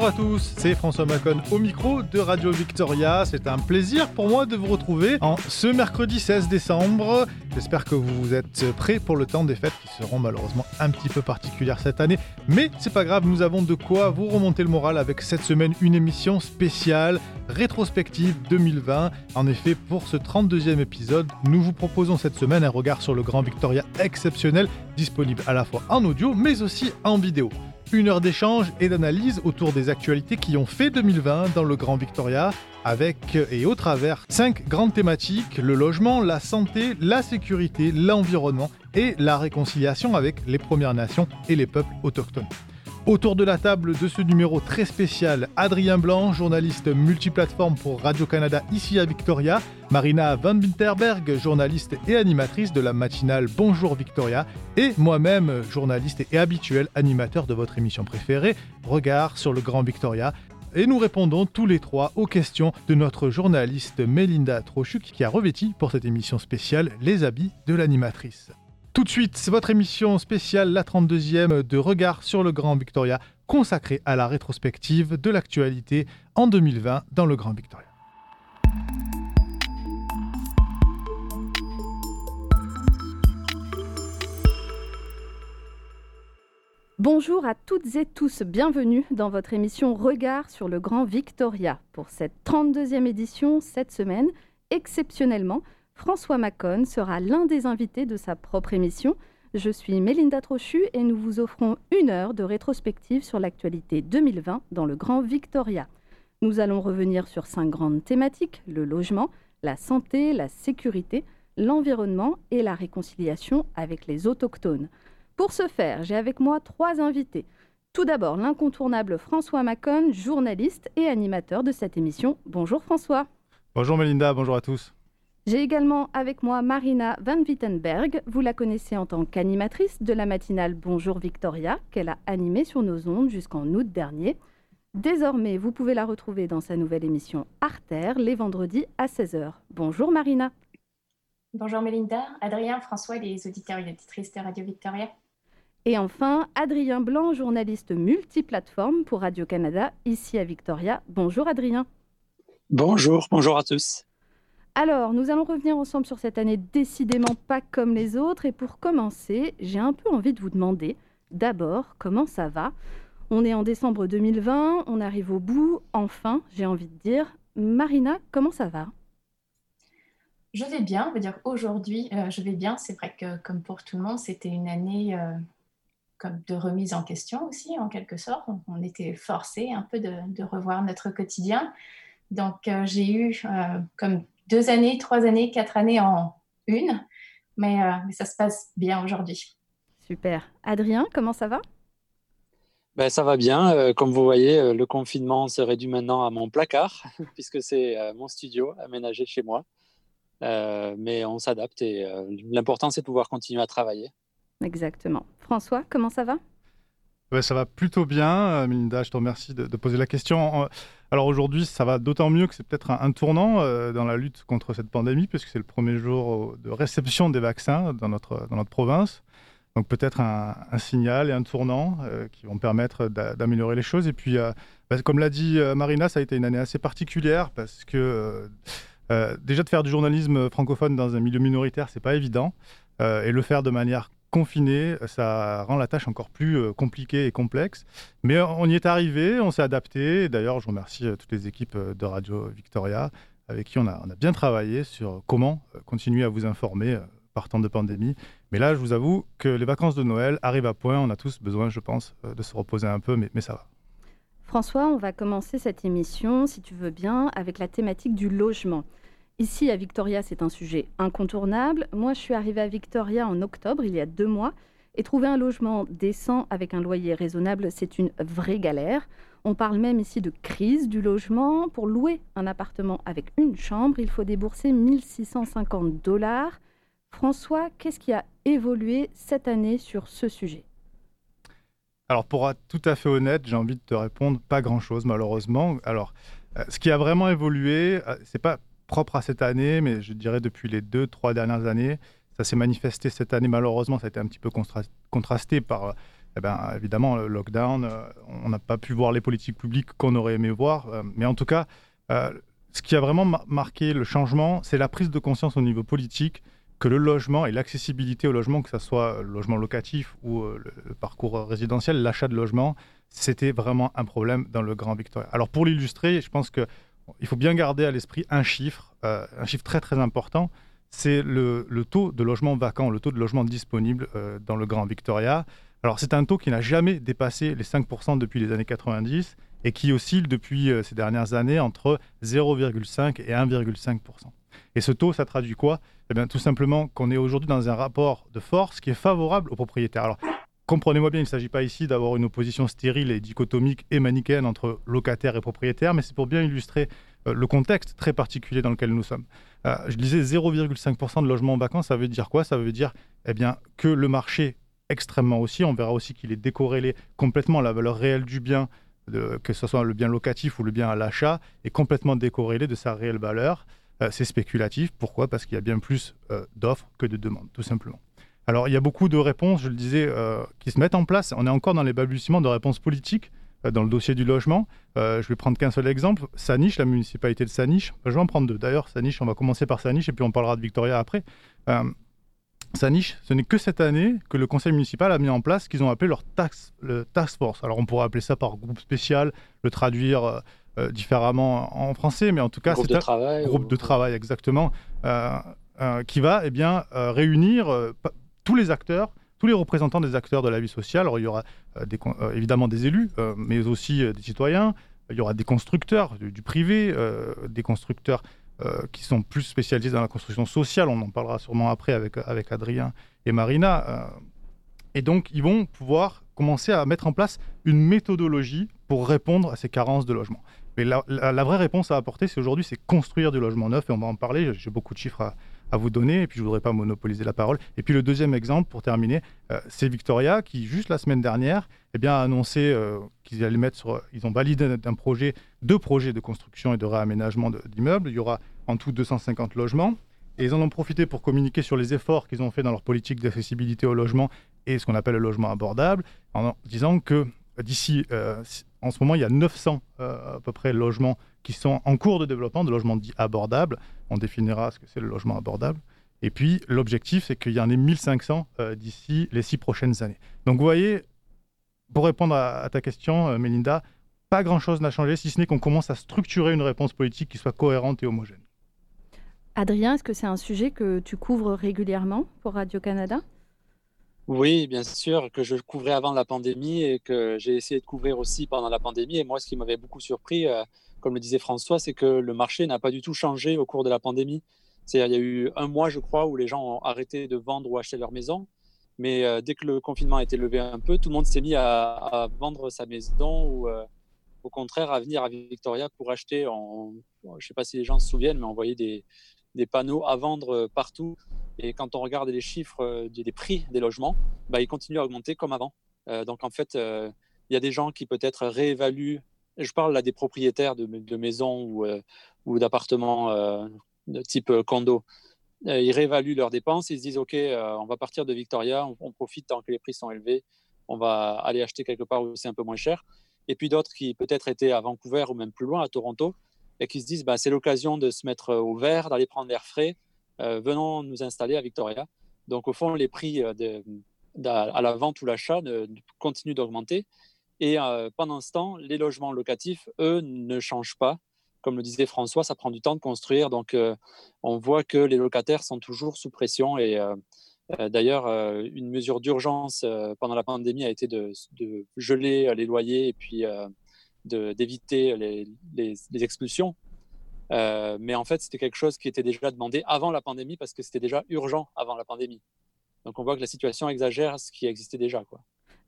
Bonjour à tous, c'est François Macon au micro de Radio Victoria. C'est un plaisir pour moi de vous retrouver en ce mercredi 16 décembre. J'espère que vous êtes prêts pour le temps des fêtes qui seront malheureusement un petit peu particulières cette année. Mais c'est pas grave, nous avons de quoi vous remonter le moral avec cette semaine une émission spéciale rétrospective 2020. En effet, pour ce 32e épisode, nous vous proposons cette semaine un regard sur le Grand Victoria exceptionnel, disponible à la fois en audio mais aussi en vidéo. Une heure d'échange et d'analyse autour des actualités qui ont fait 2020 dans le Grand Victoria, avec et au travers cinq grandes thématiques le logement, la santé, la sécurité, l'environnement et la réconciliation avec les Premières Nations et les peuples autochtones. Autour de la table de ce numéro très spécial, Adrien Blanc, journaliste multiplateforme pour Radio-Canada ici à Victoria, Marina Van Winterberg, journaliste et animatrice de la matinale Bonjour Victoria, et moi-même, journaliste et habituel animateur de votre émission préférée, Regard sur le Grand Victoria. Et nous répondons tous les trois aux questions de notre journaliste Melinda Trochuk qui a revêti pour cette émission spéciale les habits de l'animatrice. Tout de suite, c'est votre émission spéciale, la 32e de Regard sur le Grand Victoria, consacrée à la rétrospective de l'actualité en 2020 dans le Grand Victoria. Bonjour à toutes et tous, bienvenue dans votre émission Regard sur le Grand Victoria. Pour cette 32e édition, cette semaine, exceptionnellement, François Macon sera l'un des invités de sa propre émission. Je suis Mélinda Trochu et nous vous offrons une heure de rétrospective sur l'actualité 2020 dans le Grand Victoria. Nous allons revenir sur cinq grandes thématiques, le logement, la santé, la sécurité, l'environnement et la réconciliation avec les autochtones. Pour ce faire, j'ai avec moi trois invités. Tout d'abord, l'incontournable François Macon, journaliste et animateur de cette émission. Bonjour François. Bonjour Melinda, bonjour à tous. J'ai également avec moi Marina Van Wittenberg. Vous la connaissez en tant qu'animatrice de la matinale Bonjour Victoria, qu'elle a animée sur nos ondes jusqu'en août dernier. Désormais, vous pouvez la retrouver dans sa nouvelle émission Artère, les vendredis à 16h. Bonjour Marina. Bonjour Mélinda, Adrien, François et les auditeurs et auditrices de Radio Victoria. Et enfin, Adrien Blanc, journaliste multiplateforme pour Radio-Canada, ici à Victoria. Bonjour Adrien. Bonjour, bonjour à tous. Alors, nous allons revenir ensemble sur cette année décidément pas comme les autres. Et pour commencer, j'ai un peu envie de vous demander, d'abord, comment ça va? On est en décembre 2020, on arrive au bout, enfin, j'ai envie de dire. Marina, comment ça va? Je vais bien, on dire aujourd'hui, euh, je vais bien. C'est vrai que comme pour tout le monde, c'était une année euh, comme de remise en question aussi, en quelque sorte. On, était forcé un peu de, revoir notre quotidien. Donc, euh, j'ai eu, comme deux années, trois années, quatre années en une, mais, euh, mais ça se passe bien aujourd'hui. Super. Adrien, comment ça va? Ben, ça va bien. Euh, comme vous voyez, euh, le confinement se réduit maintenant à mon placard, puisque c'est euh, mon studio aménagé chez moi. Euh, mais on s'adapte et euh, l'important, c'est de pouvoir continuer à travailler. Exactement. François, comment ça va? Ça va plutôt bien. Melinda, je te remercie de, poser la question. Alors aujourd'hui, ça va d'autant mieux que c'est peut-être un, tournant dans la lutte contre cette pandémie, puisque c'est le premier jour de réception des vaccins dans notre, province. Donc peut-être un, signal et un tournant euh, qui vont permettre d'améliorer les choses. Et puis, euh, bah, comme l'a dit euh, Marina, ça a été une année assez particulière parce que déjà de faire du journalisme francophone dans un milieu minoritaire, c'est pas évident. et le faire de manière confinée, ça rend la tâche encore plus compliquée et complexe. Mais on y est arrivé, on s'est adapté. D'ailleurs, je remercie toutes les équipes de Radio Victoria avec qui on a, bien travaillé sur comment continuer à vous informer par temps de pandémie. Mais là, je vous avoue que les vacances de Noël arrivent à point. On a tous besoin, je pense, euh, de se reposer un peu, mais ça va. François, on va commencer cette émission, si tu veux bien, avec la thématique du logement. Ici, à Victoria, c'est un sujet incontournable. Moi, je suis arrivée à Victoria en octobre, il y a deux mois, et trouver un logement décent avec un loyer raisonnable, c'est une vraie galère. On parle même ici de crise du logement. Pour louer un appartement avec une chambre, il faut débourser 1650 dollars. François, qu'est-ce qui a évolué cette année sur ce sujet? Alors, pour être tout à fait honnête, j'ai envie de te répondre pas grand-chose, malheureusement. Alors, euh, ce qui a vraiment évolué, euh, c'est pas propre à cette année, mais je dirais depuis les deux, trois dernières années. Ça s'est manifesté cette année, malheureusement, ça a été un petit peu contrasté par, euh, eh ben, évidemment, le lockdown. on n'a pas pu voir les politiques publiques qu'on aurait aimé voir. mais en tout cas, ce qui a vraiment marqué le changement, c'est la prise de conscience au niveau politique que le logement et l'accessibilité au logement, que ce soit le logement locatif ou euh, le, parcours résidentiel, l'achat de logement, c'était vraiment un problème dans le Grand Victoria. Alors pour l'illustrer, je pense que il faut bien garder à l'esprit un chiffre, euh, un chiffre très très important, c'est le, taux de logement vacant, le taux de logement disponible euh, dans le Grand Victoria. Alors c'est un taux qui n'a jamais dépassé les 5% depuis les années 90 et qui oscille depuis ces dernières années entre 0,5 et 1,5%. Et ce taux, ça traduit quoi? Eh bien, tout simplement qu'on est aujourd'hui dans un rapport de force qui est favorable aux propriétaires. Alors, comprenez-moi bien, il ne s'agit pas ici d'avoir une opposition stérile et dichotomique et manichéenne entre locataires et propriétaires, mais c'est pour bien illustrer euh, le contexte très particulier dans lequel nous sommes. Euh, je disais 0,5% de logements vacants, ça veut dire quoi? Ça veut dire eh bien, que le marché extrêmement aussi, on verra aussi qu'il est décorrélé complètement la valeur réelle du bien, que ce soit le bien locatif ou le bien à l'achat, est complètement décorrélé de sa réelle valeur. Euh, c'est spéculatif. Pourquoi? Parce qu'il y a bien plus d'offres que de demandes, tout simplement. Alors, il y a beaucoup de réponses, je le disais, euh, qui se mettent en place. On est encore dans les balbutiements de réponses politiques dans le dossier du logement. je vais prendre qu'un seul exemple. Saniche, la municipalité de Saniche. Je vais en prendre deux. D'ailleurs, Saniche, on va commencer par Saniche et puis on parlera de Victoria après. Saniche, ce n'est que cette année que le conseil municipal a mis en place ce qu'ils ont appelé leur tax, le task force. Alors on pourrait appeler ça par groupe spécial, le traduire euh, différemment en français, mais en tout cas, c'est un travail, groupe de travail exactement, euh, euh, qui va eh bien, réunir tous les acteurs, tous les représentants des acteurs de la vie sociale. Alors, il y aura des, évidemment des élus, mais aussi des citoyens. Il y aura des constructeurs du, privé, des constructeurs qui sont plus spécialisés dans la construction sociale. On en parlera sûrement après avec, avec Adrien et Marina. et donc, ils vont pouvoir commencer à mettre en place une méthodologie pour répondre à ces carences de logement. Mais la, vraie réponse à apporter, c'est aujourd'hui, c'est construire du logement neuf, et on va en parler. J'ai beaucoup de chiffres à, vous donner, et puis je ne voudrais pas monopoliser la parole. Et puis le deuxième exemple, pour terminer, euh, c'est Victoria, qui juste la semaine dernière eh bien, a annoncé euh, qu'ils allaient mettre sur, ils ont validé un projet, deux projets de construction et de réaménagement d'immeubles. Il y aura en tout 250 logements. Et ils en ont profité pour communiquer sur les efforts qu'ils ont fait dans leur politique d'accessibilité au logement et ce qu'on appelle le logement abordable, en disant que d'ici euh, en ce moment, il y a 900 euh, à peu près logements qui sont en cours de développement, de logements dits abordables. On définira ce que c'est le logement abordable. Et puis, l'objectif, c'est qu'il y en ait 1500 euh, d'ici les six prochaines années. Donc, vous voyez, pour répondre à, ta question, euh, Mélinda, pas grand-chose n'a changé, si ce n'est qu'on commence à structurer une réponse politique qui soit cohérente et homogène. Adrien, est-ce que c'est un sujet que tu couvres régulièrement pour Radio-Canada oui, bien sûr, que je couvrais avant la pandémie et que j'ai essayé de couvrir aussi pendant la pandémie. Et moi, ce qui m'avait beaucoup surpris, euh, comme le disait François, c'est que le marché n'a pas du tout changé au cours de la pandémie. C'est-à-dire, il y a eu un mois, je crois, où les gens ont arrêté de vendre ou acheter leur maison. Mais euh, dès que le confinement a été levé un peu, tout le monde s'est mis à, vendre sa maison ou euh, au contraire à venir à Victoria pour acheter. En, je ne sais pas si les gens se souviennent, mais on voyait des, des panneaux à vendre partout et quand on regarde les chiffres euh, des prix des logements, bah, ils continuent à augmenter comme avant. donc en fait, il y a des gens qui peut-être réévaluent. Je parle là des propriétaires de, maisons ou d'appartements de type condo. ils réévaluent leurs dépenses. Ils se disent OK, on va partir de Victoria, on, profite tant que les prix sont élevés. On va aller acheter quelque part où c'est un peu moins cher. Et puis d'autres qui peut-être étaient à Vancouver ou même plus loin, à Toronto, et qui se disent bah, c'est l'occasion de se mettre au vert, d'aller prendre l'air frais. venons nous installer à Victoria. Donc, au fond, les prix euh, de, à la vente ou l'achat continuent d'augmenter. Et euh, pendant ce temps, les logements locatifs, eux, ne changent pas. Comme le disait François, ça prend du temps de construire. Donc, euh, on voit que les locataires sont toujours sous pression. Et d'ailleurs, une mesure d'urgence pendant la pandémie a été de, geler les loyers et puis d'éviter les, les, expulsions. Euh, mais en fait, c'était quelque chose qui était déjà demandé avant la pandémie parce que c'était déjà urgent avant la pandémie. Donc on voit que la situation exagère ce qui existait déjà. Quoi.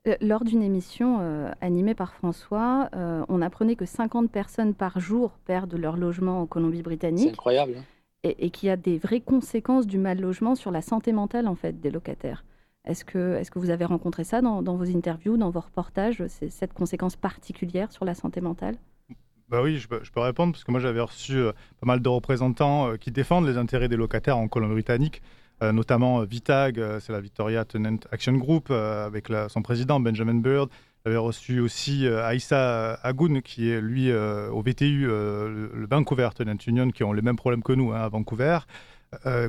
Euh, lors d'une émission euh, animée par François, on apprenait que 50 personnes par jour perdent leur logement en Colombie-Britannique. C'est incroyable. Hein. Et, qu'il y a des vraies conséquences du mal logement sur la santé mentale en fait des locataires. Est-ce que, est que vous avez rencontré ça dans, vos interviews, dans vos reportages, cette conséquence particulière sur la santé mentale? Bah oui, je peux, répondre parce que moi j'avais reçu euh, pas mal de représentants euh, qui défendent les intérêts des locataires en Colombie-Britannique, euh, notamment Vitag, c'est la Victoria Tenant Action Group, avec son président Benjamin Bird. J'avais reçu aussi Aïssa Agoun, qui est lui au VTU, le, Vancouver Tenant Union, qui ont les mêmes problèmes que nous hein, à Vancouver.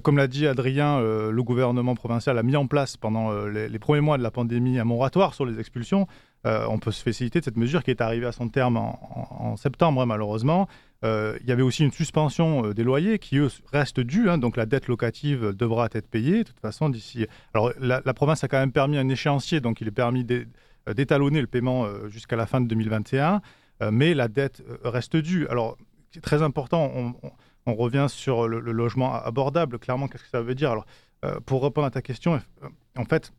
Comme l'a dit Adrien, le gouvernement provincial a mis en place pendant les, les, premiers mois de la pandémie un moratoire sur les expulsions. Euh, on peut se féliciter de cette mesure qui est arrivée à son terme en, septembre, hein, malheureusement. Euh, il y avait aussi une suspension euh, des loyers qui, eux, restent dus. Hein, donc la dette locative devra être payée. De toute façon, d'ici. Alors la, province a quand même permis un échéancier, donc il est permis d'étalonner le paiement jusqu'à la fin de 2021. mais la dette reste due. Alors, c'est très important. Revient sur le, logement abordable. Clairement, qu'est-ce que ça veut dire? Alors, pour répondre à ta question, en fait,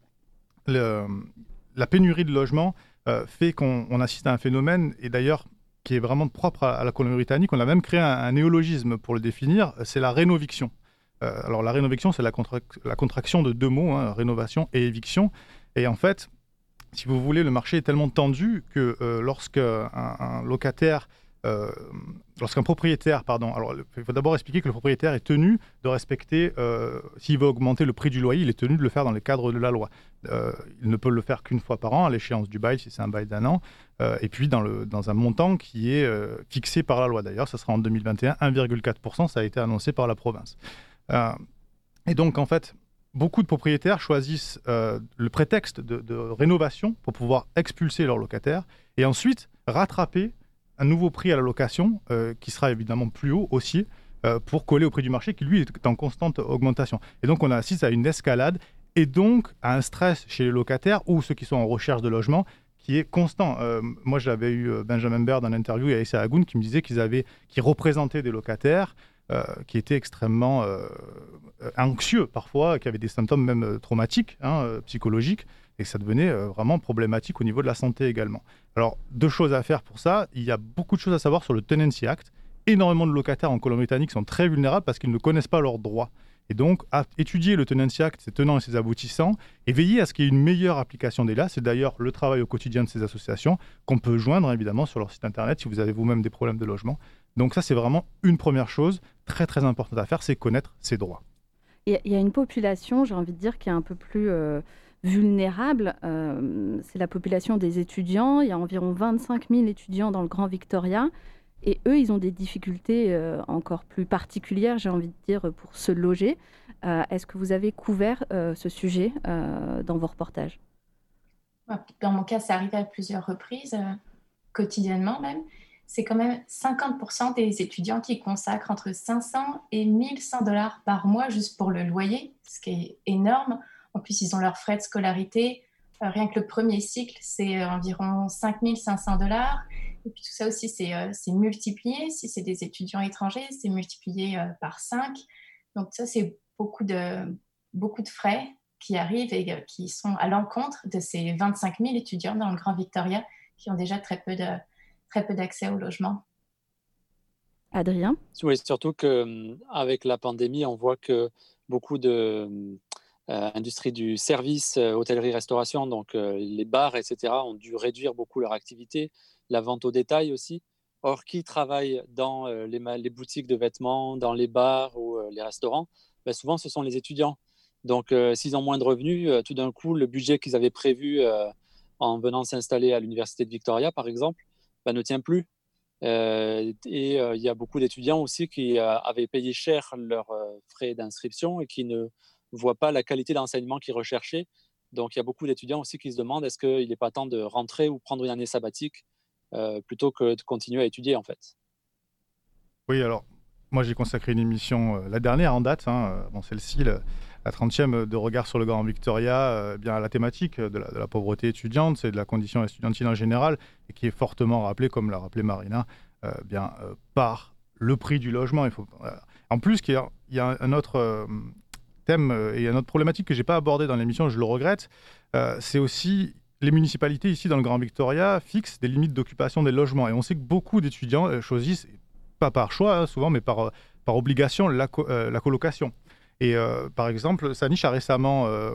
la pénurie de logements euh, fait qu'on assiste à un phénomène, et d'ailleurs qui est vraiment propre à, la Colombie-Britannique. On a même créé un, néologisme pour le définir, c'est la rénoviction. Euh, alors la rénoviction, c'est la, contraction de deux mots, hein, rénovation et éviction. Et en fait, si vous voulez, le marché est tellement tendu que euh, lorsque un locataire euh, lorsqu'un propriétaire, pardon, alors il faut d'abord expliquer que le propriétaire est tenu de respecter, euh, s'il veut augmenter le prix du loyer, il est tenu de le faire dans le cadre de la loi. Euh, il ne peut le faire qu'une fois par an, à l'échéance du bail, si c'est un bail d'un an, et puis dans, un montant qui est fixé par la loi. D'ailleurs, ça sera en 2021, 1,4%, ça a été annoncé par la province. et donc, en fait, beaucoup de propriétaires choisissent le prétexte de rénovation pour pouvoir expulser leurs locataires et ensuite rattraper un nouveau prix à la location euh, qui sera évidemment plus haut aussi euh, pour coller au prix du marché qui lui est en constante augmentation. Et donc on assiste à une escalade et donc à un stress chez les locataires ou ceux qui sont en recherche de logement qui est constant. Euh, moi, j'avais eu Benjamin Baird dans l'interview et Aïssa Agoun qui me disait qu'ils avaient, représentaient des locataires qui étaient extrêmement anxieux parfois, qui avaient des symptômes même traumatiques, hein, psychologiques, et ça devenait euh, vraiment problématique au niveau de la santé également. Alors, deux choses à faire pour ça. Il y a beaucoup de choses à savoir sur le Tenancy Act. Énormément de locataires en Colombie-Britannique sont très vulnérables parce qu'ils ne connaissent pas leurs droits. Et donc, étudier le Tenancy Act, ses tenants et ses aboutissants, et veiller à ce qu'il y ait une meilleure application des lois. C'est d'ailleurs le travail au quotidien de ces associations qu'on peut joindre évidemment sur leur site internet si vous avez vous-même des problèmes de logement. Donc ça, c'est vraiment une première chose très très importante à faire, c'est connaître ses droits. Il y a une population, j'ai envie de dire, qui est un peu plus... Euh, vulnérables, euh, c'est la population des étudiants. Il y a environ 25 000 étudiants dans le Grand Victoria. Et eux, ils ont des difficultés euh, encore plus particulières, j'ai envie de dire, pour se loger. Euh, est-ce que vous avez couvert ce sujet dans vos reportages? Dans mon cas, ça arrive à plusieurs reprises, quotidiennement même. C'est quand même 50% des étudiants qui consacrent entre 500 et 1100 dollars par mois juste pour le loyer, ce qui est énorme. En plus, ils ont leurs frais de scolarité. Euh, rien que le premier cycle, c'est euh, environ 5500 dollars. Et puis tout ça aussi, c'est euh, multiplié. Si c'est des étudiants étrangers, c'est multiplié par 5. Donc ça, c'est beaucoup de, beaucoup de frais qui arrivent et qui sont à l'encontre de ces 25 000 étudiants dans le Grand Victoria qui ont déjà très peu de très peu d'accès au logement. Adrien? Oui, surtout qu'avec la pandémie, on voit que beaucoup de, industrie du service, hôtellerie, restauration, donc les bars, etc., ont dû réduire beaucoup leur activité, la vente au détail aussi. Or, qui travaille dans les, les, boutiques de vêtements, dans les bars ou les restaurants? Ben, Souvent, ce sont les étudiants. Donc, s'ils ont moins de revenus, tout d'un coup, le budget qu'ils avaient prévu en venant s'installer à l'université de Victoria, par exemple, ben, ne tient plus. Euh, et euh, il y a beaucoup d'étudiants aussi qui euh, avaient payé cher leurs frais d'inscription et qui ne voient pas la qualité d'enseignement qu'ils recherchaient. Donc il y a beaucoup d'étudiants aussi qui se demandent est-ce qu'il n'est pas temps de rentrer ou prendre une année sabbatique plutôt que de continuer à étudier en fait? Oui, alors moi j'ai consacré une émission, la dernière en date, hein, bon, celle-ci, la 30e de regard sur le Grand Victoria, euh, bien à la thématique de la, pauvreté étudiante, c'est de la condition étudiantine en général, et qui est fortement rappelée, comme l'a rappelé Marina, euh, bien euh, par le prix du logement. En plus, il y, a, un autre thème et une autre problématique que j'ai pas abordé dans l'émission, je le regrette, c'est aussi les municipalités ici dans le Grand Victoria fixent des limites d'occupation des logements. Et on sait que beaucoup d'étudiants choisissent, pas par choix hein, souvent, mais par, par obligation, la, la colocation. Et euh, par exemple, Sanish a récemment euh,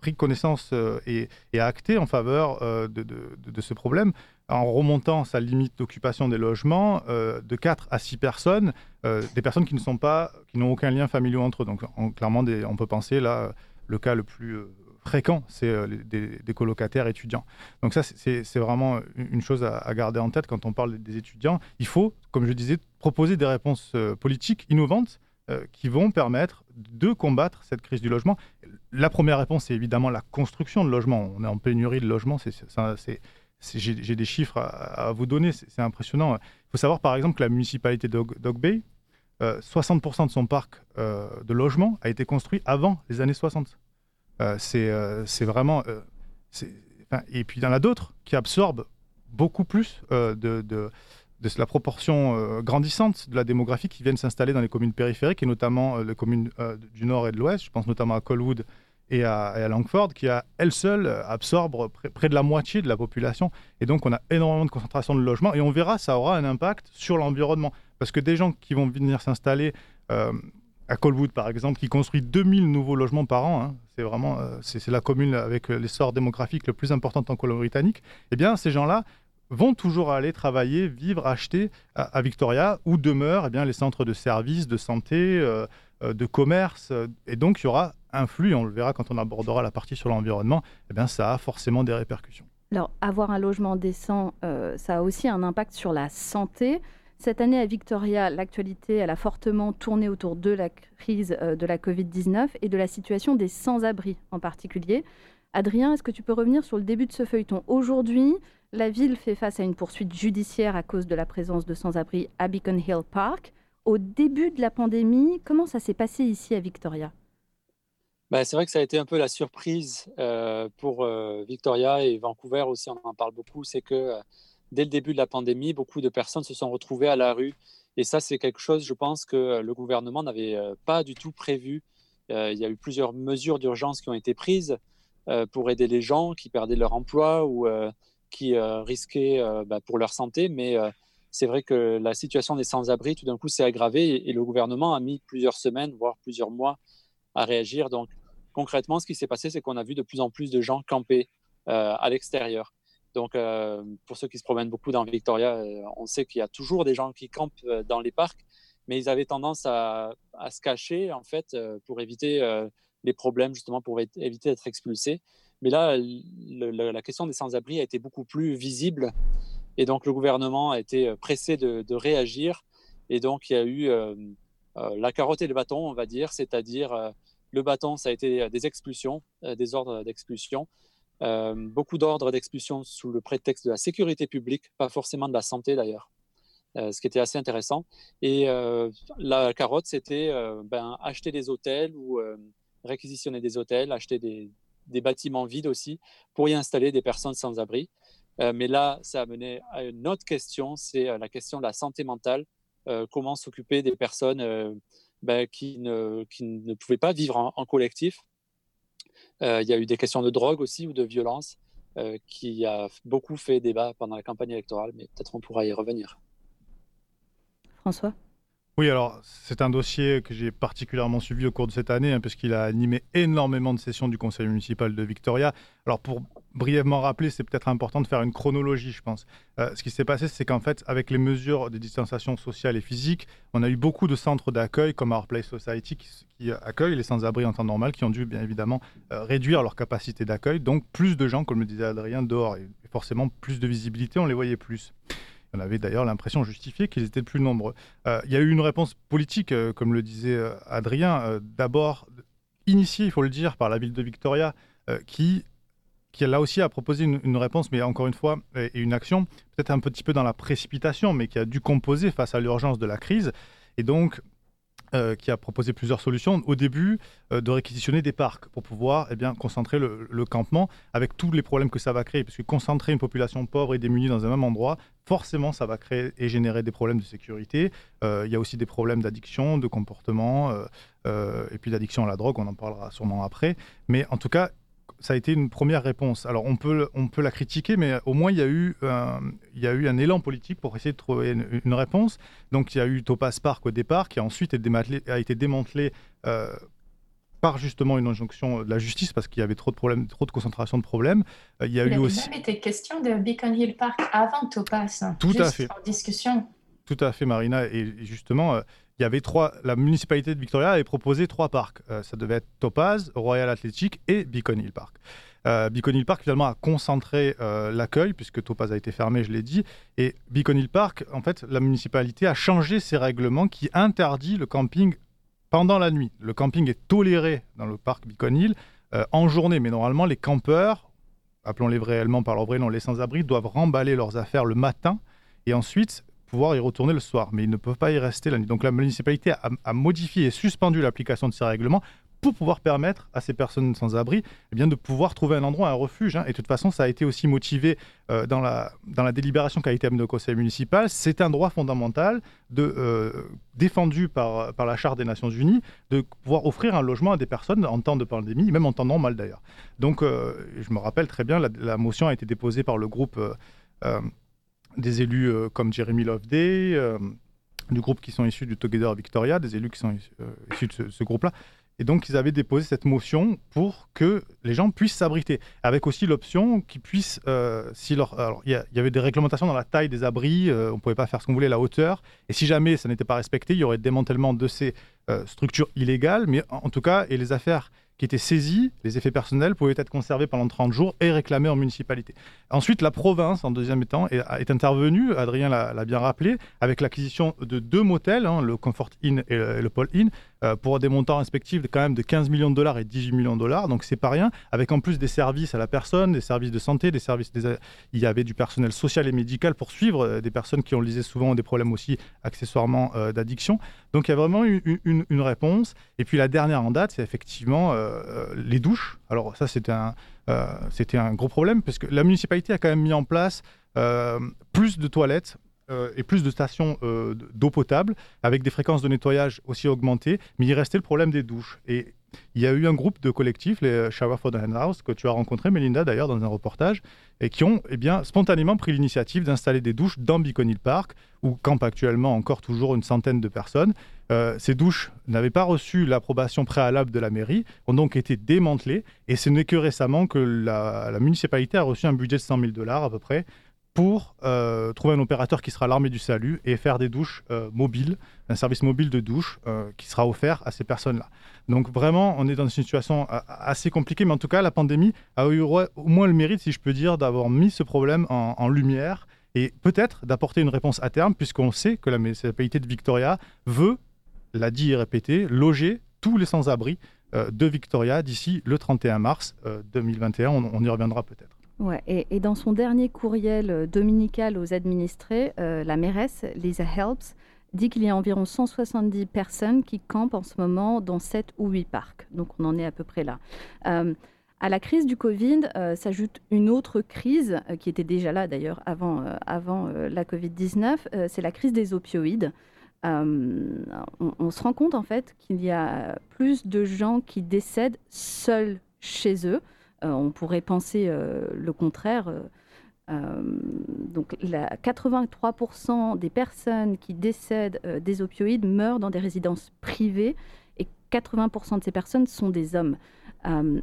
pris connaissance euh, et, a acté en faveur de, ce problème en remontant sa limite d'occupation des logements de 4 à 6 personnes, des personnes qui ne sont pas, qui n'ont aucun lien familial entre eux. Donc clairement, on peut penser là, le cas le plus fréquent, c'est des, colocataires étudiants. Donc ça, c'est vraiment une chose à, à, garder en tête quand on parle des étudiants. Il faut, comme je disais, proposer des réponses politiques innovantes euh, qui vont permettre de combattre cette crise du logement. La première réponse, c'est évidemment la construction de logements. On est en pénurie de logements. j'ai des chiffres à, vous donner, c'est impressionnant. Il faut savoir par exemple que la municipalité Dog Bay, 60% euh, de son parc euh, de logements a été construit avant les années 60. c'est vraiment... et puis il y en a d'autres qui absorbent beaucoup plus de la proportion euh, grandissante de la démographie qui viennent s'installer dans les communes périphériques et notamment euh, les communes euh, du nord et de l'ouest. Je pense notamment à Colwood et à, Langford, qui à elle seule absorbe près, de la moitié de la population. Et donc on a énormément de concentration de logements et on verra, ça aura un impact sur l'environnement. Parce que des gens qui vont venir s'installer à Colwood, par exemple, qui construit 2000 nouveaux logements par an, hein, c'est vraiment c'est la commune avec l'essor démographique le plus important en Colombie-Britannique, eh bien ces gens-là, vont toujours aller travailler, vivre, acheter à, Victoria, où demeurent eh bien, les centres de services, de santé, euh, euh, de commerce. et donc, il y aura un flux, on le verra quand on abordera la partie sur l'environnement, eh bien, ça a forcément des répercussions. Alors, avoir un logement décent, euh, ça a aussi un impact sur la santé. Cette année à Victoria, l'actualité elle a fortement tourné autour de la crise de la Covid-19 et de la situation des sans-abri en particulier. Adrien, est-ce que tu peux revenir sur le début de ce feuilleton? Aujourd'hui, la ville fait face à une poursuite judiciaire à cause de la présence de sans-abri à Beacon Hill Park. Au début de la pandémie, comment ça s'est passé ici à Victoria? Bah, C'est vrai que ça a été un peu la surprise euh, pour euh, Victoria et Vancouver aussi, on en parle beaucoup, c'est que euh, dès le début de la pandémie, beaucoup de personnes se sont retrouvées à la rue. Et ça, c'est quelque chose, je pense, que le gouvernement n'avait pas du tout prévu. il y a eu plusieurs mesures d'urgence qui ont été prises pour aider les gens qui perdaient leur emploi ou qui euh, risquaient euh, bah, pour leur santé, mais euh, c'est vrai que la situation des sans-abri, tout d'un coup, s'est aggravée et, le gouvernement a mis plusieurs semaines, voire plusieurs mois à réagir. Donc, concrètement, ce qui s'est passé, c'est qu'on a vu de plus en plus de gens camper à l'extérieur. Donc, pour ceux qui se promènent beaucoup dans Victoria, on sait qu'il y a toujours des gens qui campent dans les parcs, mais ils avaient tendance à, à se cacher, en fait, pour éviter les problèmes, justement, pour éviter d'être expulsés. Mais là, la question des sans-abri a été beaucoup plus visible. Et donc, le gouvernement a été euh, pressé de, réagir. Et donc, il y a eu euh, euh, la carotte et le bâton, on va dire. C'est-à-dire, le bâton, ça a été des expulsions, des ordres d'expulsion. beaucoup d'ordres d'expulsion sous le prétexte de la sécurité publique, pas forcément de la santé d'ailleurs. ce qui était assez intéressant. Et la carotte, c'était ben, acheter des hôtels ou réquisitionner des hôtels, acheter des, des bâtiments vides aussi pour y installer des personnes sans abri. Euh, mais là, ça a mené à une autre question, c'est euh, la question de la santé mentale. Euh, comment s'occuper des personnes ben, qui, ne, qui, ne, pouvaient pas vivre en, collectif? il y a eu des questions de drogue aussi ou de violence qui a beaucoup fait débat pendant la campagne électorale, mais peut-être on pourra y revenir. François? Oui, alors c'est un dossier que j'ai particulièrement suivi au cours de cette année, hein, puisqu'il a animé énormément de sessions du conseil municipal de Victoria. Alors pour brièvement rappeler, c'est peut-être important de faire une chronologie, je pense. Euh, ce qui s'est passé, c'est qu'en fait, avec les mesures de distanciation sociale et physique, on a eu beaucoup de centres d'accueil, comme Our Place Society, qui, accueillent les sans-abri en temps normal, qui ont dû bien évidemment euh, réduire leur capacité d'accueil. Donc plus de gens, comme le disait Adrien, dehors, et forcément plus de visibilité, on les voyait plus. On avait d'ailleurs l'impression justifiée qu'ils étaient plus nombreux. Euh, il y a eu une réponse politique, euh, comme le disait euh, Adrien, d'abord initiée, il faut le dire, par la ville de Victoria, qui, qui là aussi a proposé une, réponse, mais encore une fois, et, une action, peut-être un petit peu dans la précipitation, mais qui a dû composer face à l'urgence de la crise. Et donc, euh, qui a proposé plusieurs solutions. Au début, euh, de réquisitionner des parcs pour pouvoir eh bien, concentrer le, campement avec tous les problèmes que ça va créer. Parce que concentrer une population pauvre et démunie dans un même endroit, forcément, ça va créer et générer des problèmes de sécurité. Euh, il y a aussi des problèmes d'addiction, de comportement, et puis d'addiction à la drogue, on en parlera sûrement après. Mais en tout cas, ça a été une première réponse. Alors on peut, on peut la critiquer, mais au moins il y, a eu un, il y a eu un élan politique pour essayer de trouver une, réponse. Donc il y a eu Topaz Park au départ, qui a ensuite été démantelé, a été démantelé euh, par justement une injonction de la justice, parce qu'il y avait trop de problèmes, trop de concentration de problèmes. Euh, il y a eu aussi. même été question de Beacon Hill Park avant Topaz. Tout à fait. En discussion. Tout à fait, Marina. Et justement, euh, il y avait trois, la municipalité de Victoria avait proposé trois parcs. Euh, ça devait être Topaz, Royal Athletic et Beacon Hill Park. Euh, Beacon Hill Park finalement a concentré euh, l'accueil puisque Topaz a été fermé, je l'ai dit, et Beacon Hill Park, en fait, la municipalité a changé ses règlements qui interdit le camping pendant la nuit. Le camping est toléré dans le parc Beacon Hill en journée, mais normalement les campeurs, appelons-les réellement par leur vrai nom, les sans-abri, doivent remballer leurs affaires le matin et ensuite pouvoir y retourner le soir, mais ils ne peuvent pas y rester la nuit. Donc la municipalité a, modifié et suspendu l'application de ces règlements pour pouvoir permettre à ces personnes sans abri eh bien, de pouvoir trouver un endroit, un refuge. Hein. Et de toute façon, ça a été aussi motivé euh, dans, la, dans la délibération qui a été amenée au conseil municipal. C'est un droit fondamental de, euh, défendu par, par la Charte des Nations Unies de pouvoir offrir un logement à des personnes en temps de pandémie, même en temps normal d'ailleurs. Donc euh, je me rappelle très bien, la, la, motion a été déposée par le groupe des élus euh, comme Jeremy Loveday, euh, du groupe qui sont issus du Together Victoria, des élus qui sont euh, issus de ce, groupe-là. Et donc, ils avaient déposé cette motion pour que les gens puissent s'abriter, avec aussi l'option qu'ils puissent, si leur, alors il y, avait des réglementations dans la taille des abris, on ne pouvait pas faire ce qu'on voulait, la hauteur, et si jamais ça n'était pas respecté, il y aurait démantèlement de ces structures illégales, mais en, tout cas, et les affaires qui étaient saisis, les effets personnels pouvaient être conservés pendant 30 jours et réclamés en municipalité. Ensuite, la province, en deuxième temps, est, intervenue, Adrien l'a bien rappelé, avec l'acquisition de deux motels, hein, le Comfort Inn et le, Paul Inn, euh, pour des montants respectifs quand même de 15 millions de dollars et 18 millions de dollars, donc c'est pas rien, avec en plus des services à la personne, des services de santé, des services... il y avait du personnel social et médical pour suivre euh, des personnes qui, on le souvent, des problèmes aussi accessoirement euh, d'addiction. Donc il y a vraiment une, une, réponse. Et puis la dernière en date, c'est effectivement les douches. Alors ça, c'était un, c'était un gros problème, parce que la municipalité a quand même mis en place plus de toilettes, et plus de stations euh, d'eau potable, avec des fréquences de nettoyage aussi augmentées, mais il restait le problème des douches. Et il y a eu un groupe de collectifs, les Shower for the House, que tu as rencontré, Melinda, d'ailleurs, dans un reportage, et qui ont eh bien, spontanément pris l'initiative d'installer des douches dans Beacon Hill Park, où campent actuellement encore toujours une centaine de personnes. Euh, ces douches n'avaient pas reçu l'approbation préalable de la mairie, ont donc été démantelées, et ce n'est que récemment que la, la municipalité a reçu un budget de 100 000 dollars à peu près pour euh, trouver un opérateur qui sera l'armée du salut et faire des douches euh, mobiles, un service mobile de douche euh, qui sera offert à ces personnes-là. Donc vraiment, on est dans une situation assez compliquée, mais en tout cas, la pandémie a eu au moins le mérite, si je peux dire, d'avoir mis ce problème en, lumière et peut-être d'apporter une réponse à terme, puisqu'on sait que la municipalité de Victoria veut, l'a dit et répété, loger tous les sans-abri de Victoria d'ici le 31 mars 2021. on y reviendra peut-être. Et, dans son dernier courriel euh, dominical aux administrés, euh, la mairesse, Lisa Helps, dit qu'il y a environ 170 personnes qui campent en ce moment dans 7 ou 8 parcs. Donc on en est à peu près là. Euh, à la crise du Covid s'ajoute une autre crise qui était déjà là d'ailleurs avant, avant la Covid-19, c'est la crise des opioïdes. On, se rend compte en fait qu'il y a plus de gens qui décèdent seuls chez eux. Euh, on pourrait penser euh, le contraire. donc, 83% des personnes qui décèdent des opioïdes meurent dans des résidences privées et 80% de ces personnes sont des hommes.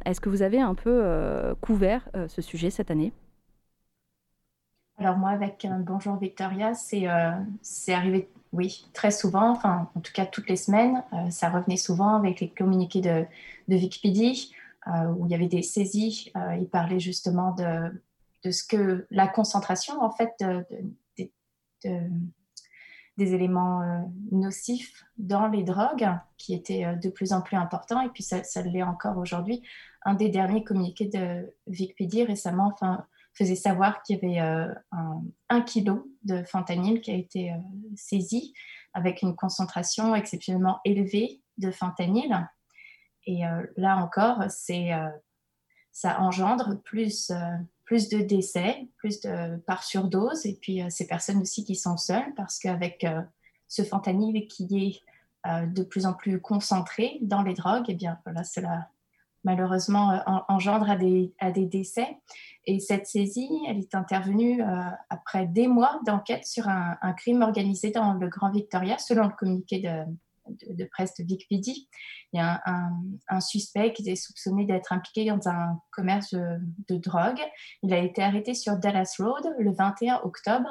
Est-ce que vous avez un peu couvert ce sujet cette année? Alors moi, avec Bonjour Victoria, c'est arrivé oui, très souvent, enfin en tout cas toutes les semaines, euh, ça revenait souvent avec les communiqués de, de Wikipédia euh, où il y avait des saisies. Euh, il parlait justement de, ce que la concentration en fait de, des éléments nocifs dans les drogues qui était de plus en plus important et puis ça, ça l'est encore aujourd'hui. Un des derniers communiqués de Wikipédia récemment, faisait savoir qu'il y avait euh, un, kilo de fentanyl qui a été euh, saisi avec une concentration exceptionnellement élevée de fentanyl. Et euh, là encore, c'est, ça engendre plus, plus de décès, plus de par surdose, et puis ces personnes aussi qui sont seules, parce qu'avec ce fentanyl qui est de plus en plus concentré dans les drogues, et eh bien voilà, cela malheureusement euh, engendre à des, décès. Et cette saisie, elle est intervenue euh, après des mois d'enquête sur un, crime organisé dans le Grand Victoria, selon le communiqué de, de, presse de Wikipédia. Il y a un, suspect qui est soupçonné d'être impliqué dans un commerce de, drogue. Il a été arrêté sur Dallas Road le 21 octobre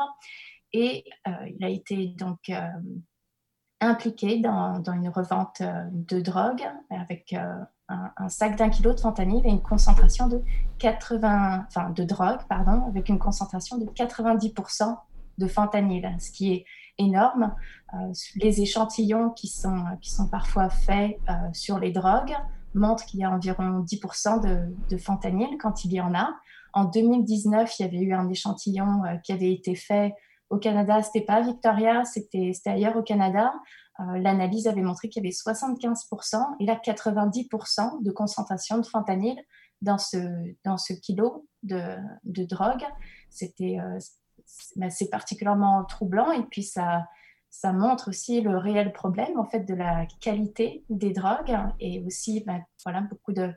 et euh, il a été donc impliqué dans, une revente de drogue avec un, sac d'un kilo de fentanyl et une concentration de 80, enfin de drogue, pardon, avec une concentration de 90% de fentanyl, ce qui est énorme. Euh, les échantillons qui sont, qui sont parfois faits euh, sur les drogues montrent qu'il y a environ 10% de, fentanyl quand il y en a. En 2019, il y avait eu un échantillon euh, qui avait été fait au Canada. C'était pas Victoria, c'était ailleurs au Canada. L'analyse avait montré qu'il y avait 75% et là 90% de concentration de fentanyl dans ce, dans ce kilo de, de drogue. C'était, c'est particulièrement troublant et puis ça, montre aussi le réel problème en fait de la qualité des drogues et aussi ben, voilà beaucoup de,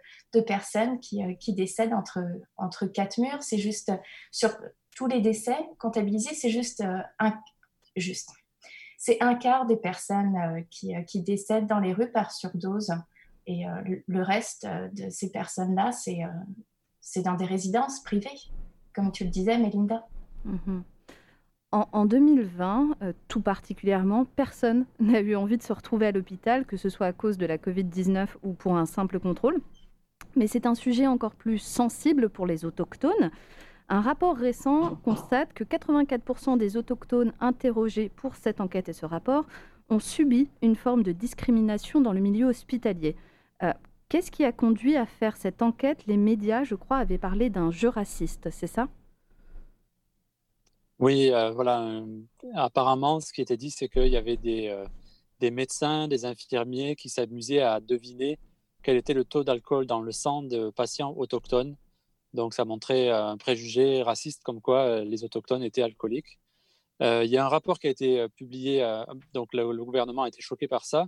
personnes qui, euh, décèdent entre quatre murs. C'est juste sur tous les décès comptabilisés, c'est juste un juste c'est un quart des personnes euh, qui, euh, décèdent dans les rues par surdose. Et euh, le reste de ces personnes-là, c'est c'est dans des résidences privées, comme tu le disais, Mélinda. Mhm. En, 2020, tout particulièrement, personne n'a eu envie de se retrouver à l'hôpital, que ce soit à cause de la Covid-19 ou pour un simple contrôle. Mais c'est un sujet encore plus sensible pour les autochtones. Un rapport récent constate que 84% des autochtones interrogés pour cette enquête et ce rapport ont subi une forme de discrimination dans le milieu hospitalier. Euh, qu'est-ce qui a conduit à faire cette enquête? Les médias, je crois, avaient parlé d'un jeu raciste, c'est ça? Oui, euh, voilà. Euh, apparemment, ce qui était dit, c'est qu'il y avait des, des médecins, des infirmiers qui s'amusaient à deviner quel était le taux d'alcool dans le sang de patients autochtones donc ça montrait un préjugé raciste comme quoi euh, les autochtones étaient alcooliques. Euh, il y a un rapport qui a été euh, publié, donc le, gouvernement a été choqué par ça.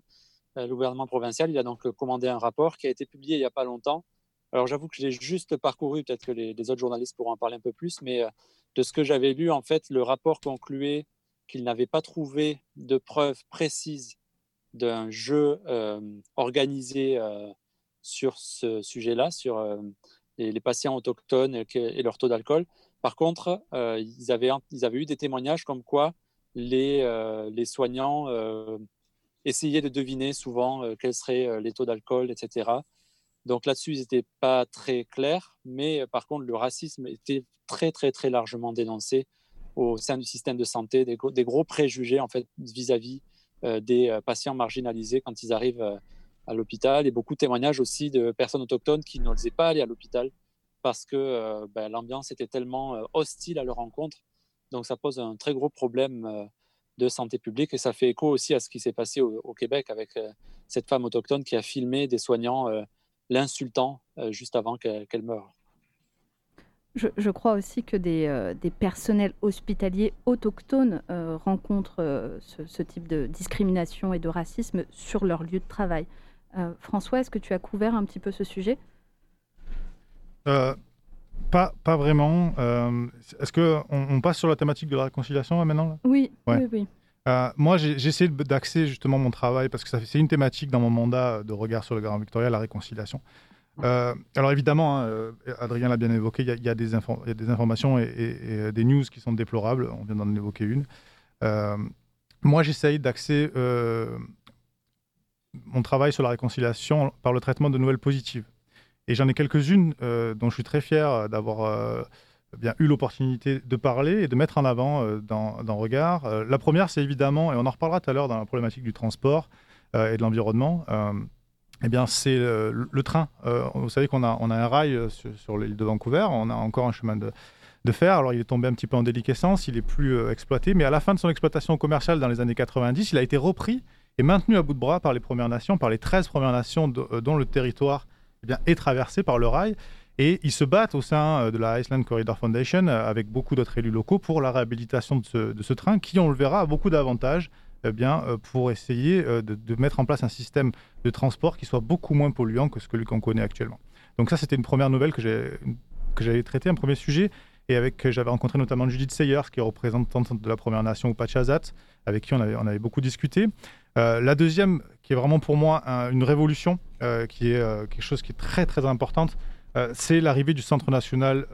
le gouvernement provincial, il a donc commandé un rapport qui a été publié il n'y a pas longtemps. Alors j'avoue que je l'ai juste parcouru, peut-être que les, autres journalistes pourront en parler un peu plus, mais de ce que j'avais lu, en fait, le rapport concluait qu'il n'avait pas trouvé de preuves précises d'un jeu organisé sur ce sujet-là, sur les, patients autochtones et, leur taux d'alcool. Par contre, euh, ils, avaient, eu des témoignages comme quoi les, euh, les soignants euh, essayaient de deviner souvent quels seraient les taux d'alcool, etc. Donc là-dessus, ils n'étaient pas très clairs, mais par contre, le racisme était très, très, très largement dénoncé au sein du système de santé, des, gros préjugés en fait vis-à-vis des patients marginalisés quand ils arrivent à l'hôpital et beaucoup de témoignages aussi de personnes autochtones qui n'osaient pas aller à l'hôpital parce que euh, ben, l'ambiance était tellement euh, hostile à leur rencontre. Donc ça pose un très gros problème euh, de santé publique et ça fait écho aussi à ce qui s'est passé au, Québec avec cette femme autochtone qui a filmé des soignants l'insultant juste avant qu'elle meure. Je, crois aussi que des, des personnels hospitaliers autochtones rencontrent ce, ce, type de discrimination et de racisme sur leur lieu de travail. Euh, François, est-ce que tu as couvert un petit peu ce sujet? Euh, pas, pas vraiment. Est-ce qu'on on passe sur la thématique de la réconciliation maintenant Oui, oui, oui. Moi, j'ai essayé d'axer justement mon travail parce que c'est une thématique dans mon mandat de regard sur le Grand Victoria, la réconciliation. alors évidemment, hein, Adrien l'a bien évoqué, il y, a des informations et, des news qui sont déplorables. On vient d'en évoquer une. moi, j'essaye d'axer mon travail sur la réconciliation par le traitement de nouvelles positives. Et j'en ai quelques-unes euh, dont je suis très fier euh, d'avoir euh, bien eu l'opportunité de parler et de mettre en avant dans, dans, Regard. la première, c'est évidemment, et on en reparlera tout à l'heure dans la problématique du transport et de l'environnement, eh bien, c'est le, train. vous savez qu'on a, on a un rail sur, l'île de Vancouver, on a encore un chemin de, de fer. Alors, il est tombé un petit peu en déliquescence, il est plus exploité, mais à la fin de son exploitation commerciale dans les années 90, il a été repris et maintenu à bout de bras par les Premières Nations, par les 13 Premières Nations dont le territoire eh bien, est traversé par le rail. Et ils se battent au sein euh, de la Iceland Corridor Foundation euh, avec beaucoup d'autres élus locaux pour la réhabilitation de ce, train qui, on le verra, a beaucoup d'avantages eh bien, euh, pour essayer de, mettre en place un système de transport qui soit beaucoup moins polluant que ce que qu'on connaît actuellement. Donc ça, c'était une première nouvelle que j'avais traitée, un premier sujet, et avec j'avais rencontré notamment Judith Sayers, qui est représentante de la Première Nation au Pachazat, avec qui on avait, on avait beaucoup discuté. Euh, la deuxième, qui est vraiment pour moi une révolution, euh, qui est euh, quelque chose qui est très très importante, c'est l'arrivée du Centre national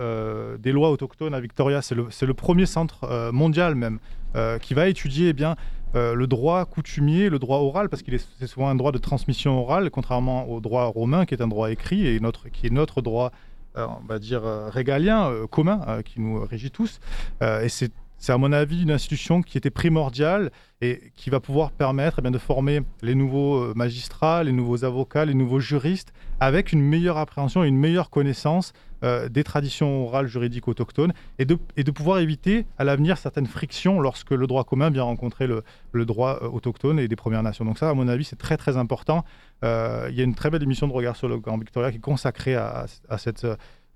des lois autochtones à Victoria. C'est le, premier centre mondial même qui va étudier eh bien, le droit coutumier, le droit oral, parce qu'il est, c'est souvent un droit de transmission orale, contrairement au droit romain qui est un droit écrit et notre, qui est notre droit, on va dire, régalien, commun, qui nous régit tous. et c'est c'est à mon avis une institution qui était primordiale et qui va pouvoir permettre eh bien, de former les nouveaux euh, magistrats, les nouveaux avocats, les nouveaux juristes avec une meilleure appréhension et une meilleure connaissance euh, des traditions orales juridiques autochtones et de, pouvoir éviter à l'avenir certaines frictions lorsque le droit commun vient rencontrer le, droit euh, autochtone et des Premières Nations. Donc ça, à mon avis, c'est très très important. il y a une très belle émission de Regard sur le Grand Victoria qui est consacrée à cette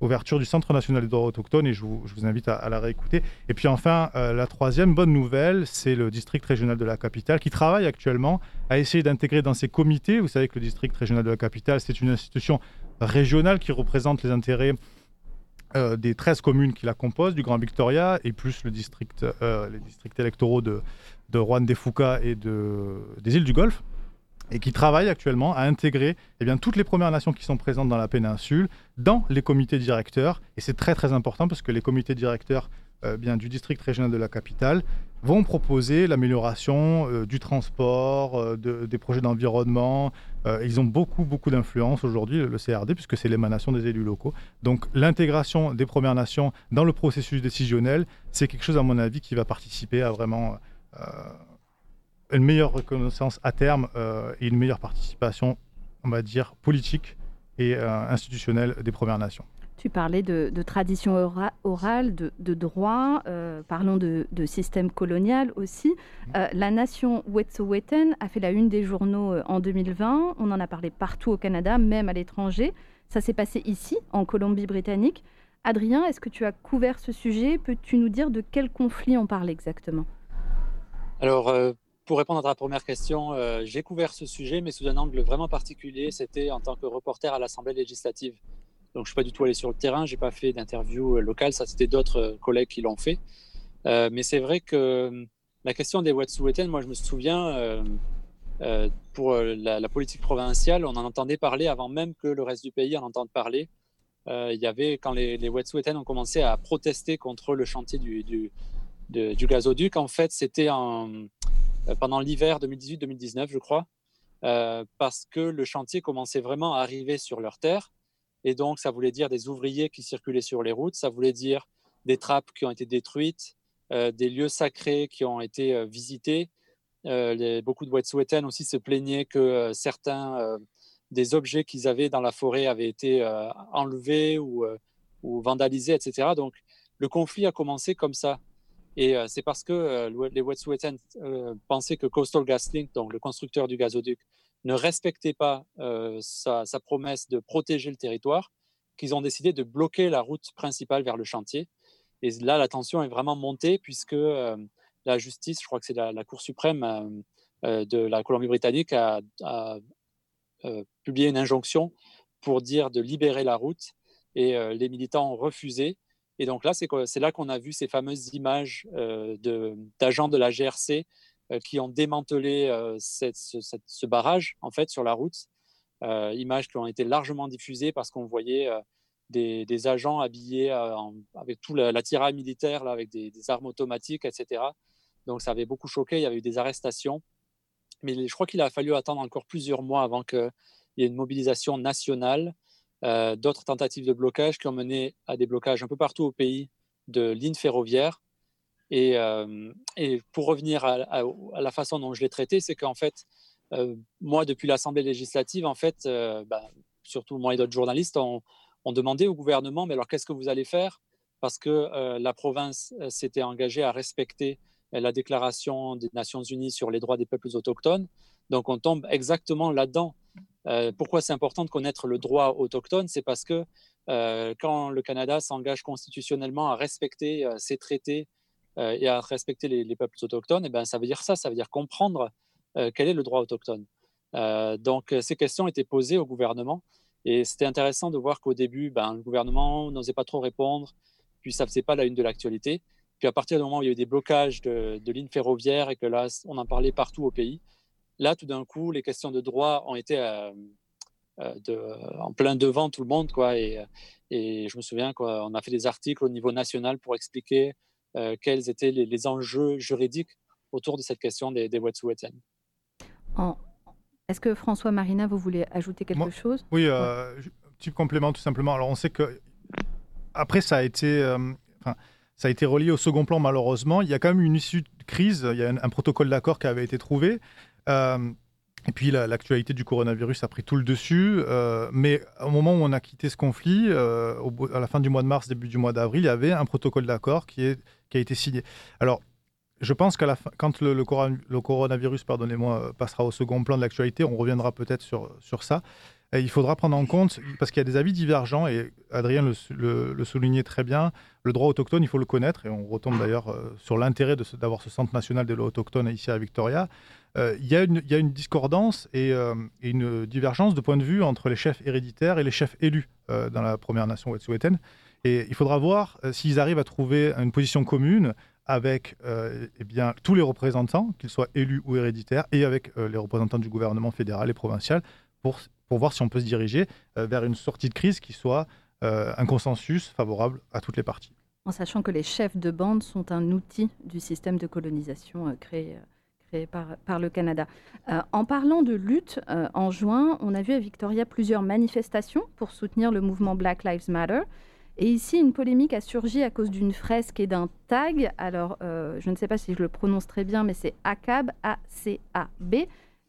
ouverture du Centre national des droits autochtones et je vous, invite à, la réécouter. Et puis enfin, euh, la troisième bonne nouvelle, c'est le district régional de la capitale qui travaille actuellement à essayer d'intégrer dans ses comités, vous savez que le district régional de la capitale, c'est une institution régionale qui représente les intérêts euh, des 13 communes qui la composent, du Grand Victoria, et plus le district, euh, les districts électoraux de, de Rouen des Foucault et de, des îles du Golfe et qui travaille actuellement à intégrer eh bien, toutes les Premières Nations qui sont présentes dans la péninsule dans les comités directeurs. Et c'est très très important parce que les comités directeurs euh, bien, du district régional de la capitale vont proposer l'amélioration euh, du transport, euh, des projets d'environnement. ils ont beaucoup beaucoup d'influence aujourd'hui, le CRD, puisque c'est l'émanation des élus locaux. Donc l'intégration des Premières Nations dans le processus décisionnel, c'est quelque chose à mon avis qui va participer à vraiment une meilleure reconnaissance à terme euh, et une meilleure participation, on va dire, politique et euh, institutionnelle des Premières Nations. Tu parlais de, tradition orale, de, droit, euh, parlons de, système colonial aussi. La nation Wet'suwet'en a fait la une des journaux en 2020. On en a parlé partout au Canada, même à l'étranger. Ça s'est passé ici, en Colombie-Britannique. Adrien, est-ce que tu as couvert ce sujet? Peux-tu nous dire de quel conflit on parle exactement? Alors, pour répondre à ta première question, euh, j'ai couvert ce sujet, mais sous un angle vraiment particulier. C'était en tant que reporter à l'Assemblée législative. Donc, je ne suis pas du tout allé sur le terrain, je n'ai pas fait d'interview euh, locale, ça, c'était d'autres euh, collègues qui l'ont fait. mais c'est vrai que la question des Wet'suwet'en, moi, je me souviens, pour la, politique provinciale, on en entendait parler avant même que le reste du pays en entende parler. il y avait, quand les, les Wet'suwet'en ont commencé à protester contre le chantier du, du, du gazoduc, en fait, c'était euh, pendant l'hiver 2018-2019, je crois, euh, parce que le chantier commençait vraiment à arriver sur leur terre. Et donc, ça voulait dire des ouvriers qui circulaient sur les routes, ça voulait dire des trappes qui ont été détruites, euh, des lieux sacrés qui ont été visités. beaucoup de Wet'suwet'en aussi se plaignaient que certains des objets qu'ils avaient dans la forêt avaient été enlevés ou, vandalisés, etc. Donc, le conflit a commencé comme ça. Et euh, c'est parce que euh, les Wet'suwet'en euh, pensaient que Coastal GasLink, donc le constructeur du gazoduc, ne respectait pas sa, promesse de protéger le territoire, qu'ils ont décidé de bloquer la route principale vers le chantier. Et là, la tension est vraiment montée puisque la justice, je crois que c'est la, Cour suprême de la Colombie-Britannique, a, a publié une injonction pour dire de libérer la route et les militants ont refusé. Et donc là, c'est là qu'on a vu ces fameuses images d'agents de, la GRC qui ont démantelé ce, barrage en fait sur la route. images qui ont été largement diffusées parce qu'on voyait des, agents habillés avec tout l'attirail militaire, là, avec des, armes automatiques, etc. Donc ça avait beaucoup choqué. Il y avait eu des arrestations. Mais je crois qu'il a fallu attendre encore plusieurs mois avant qu'il y ait une mobilisation nationale. Euh, d'autres tentatives de blocage qui ont mené à des blocages un peu partout au pays de lignes ferroviaires. Et, euh, pour revenir à, la façon dont je l'ai traité, c'est qu'en fait, euh, moi, depuis l'Assemblée législative, en fait, bah, surtout moi et d'autres journalistes, on, on, demandait au gouvernement, mais alors qu'est-ce que vous allez faire? Parce que la province s'était engagée à respecter la déclaration des Nations Unies sur les droits des peuples autochtones. Donc on tombe exactement là-dedans. Euh, pourquoi c'est important de connaître le droit autochtone? C'est parce que euh, quand le Canada s'engage constitutionnellement à respecter euh, ses traités et à respecter les, peuples autochtones, et eh ben, ça veut dire ça, ça veut dire comprendre quel est le droit autochtone. donc ces questions étaient posées au gouvernement et c'était intéressant de voir qu'au début, ben, le gouvernement n'osait pas trop répondre, puis ça ne faisait pas la une de l'actualité. Puis à partir du moment où il y a eu des blocages de, lignes ferroviaires et que là, on en parlait partout au pays, là, tout d'un coup, les questions de droit ont été euh, euh, de, en plein devant tout le monde. Quoi, et, et je me souviens qu'on a fait des articles au niveau national pour expliquer euh, quels étaient les, enjeux juridiques autour de cette question des, des Wet'suwet'en. Est-ce que François Marina, vous voulez ajouter quelque chose? Oui, un petit complément tout simplement. Alors on sait que après ça a été ça a été relié au second plan malheureusement. Il y a quand même une issue de crise, il y a un, protocole d'accord qui avait été trouvé. Euh, et puis l'actualité du coronavirus a pris tout le dessus. Euh, mais au moment où on a quitté ce conflit, euh, à la fin du mois de mars, début du mois d'avril, il y avait un protocole d'accord qui, a été signé. Alors, je pense qu'à la fin, quand le, coronavirus, pardonnez-moi, passera au second plan de l'actualité, on reviendra peut-être sur ça il faudra prendre en compte, parce qu'il y a des avis divergents, et Adrien le, soulignait très bien, le droit autochtone, il faut le connaître, et on retombe d'ailleurs euh, sur l'intérêt d'avoir ce Centre national des lois autochtones ici à Victoria. Euh, il, y a une, discordance euh, et, une divergence de point de vue entre les chefs héréditaires et les chefs élus dans la Première Nation Wet'suwet'en. Et il faudra voir s'ils arrivent à trouver une position commune avec eh tous les représentants, qu'ils soient élus ou héréditaires, et avec les représentants du gouvernement fédéral et provincial, pour pour voir si on peut se diriger euh, vers une sortie de crise qui soit euh, un consensus favorable à toutes les parties. En sachant que les chefs de bande sont un outil du système de colonisation euh, créé, par, le Canada. en parlant de lutte, en juin, on a vu à Victoria plusieurs manifestations pour soutenir le mouvement Black Lives Matter. Et ici, une polémique a surgi à cause d'une fresque et d'un tag. Alors, je ne sais pas si je le prononce très bien, mais c'est ACAB, A-C-A-B.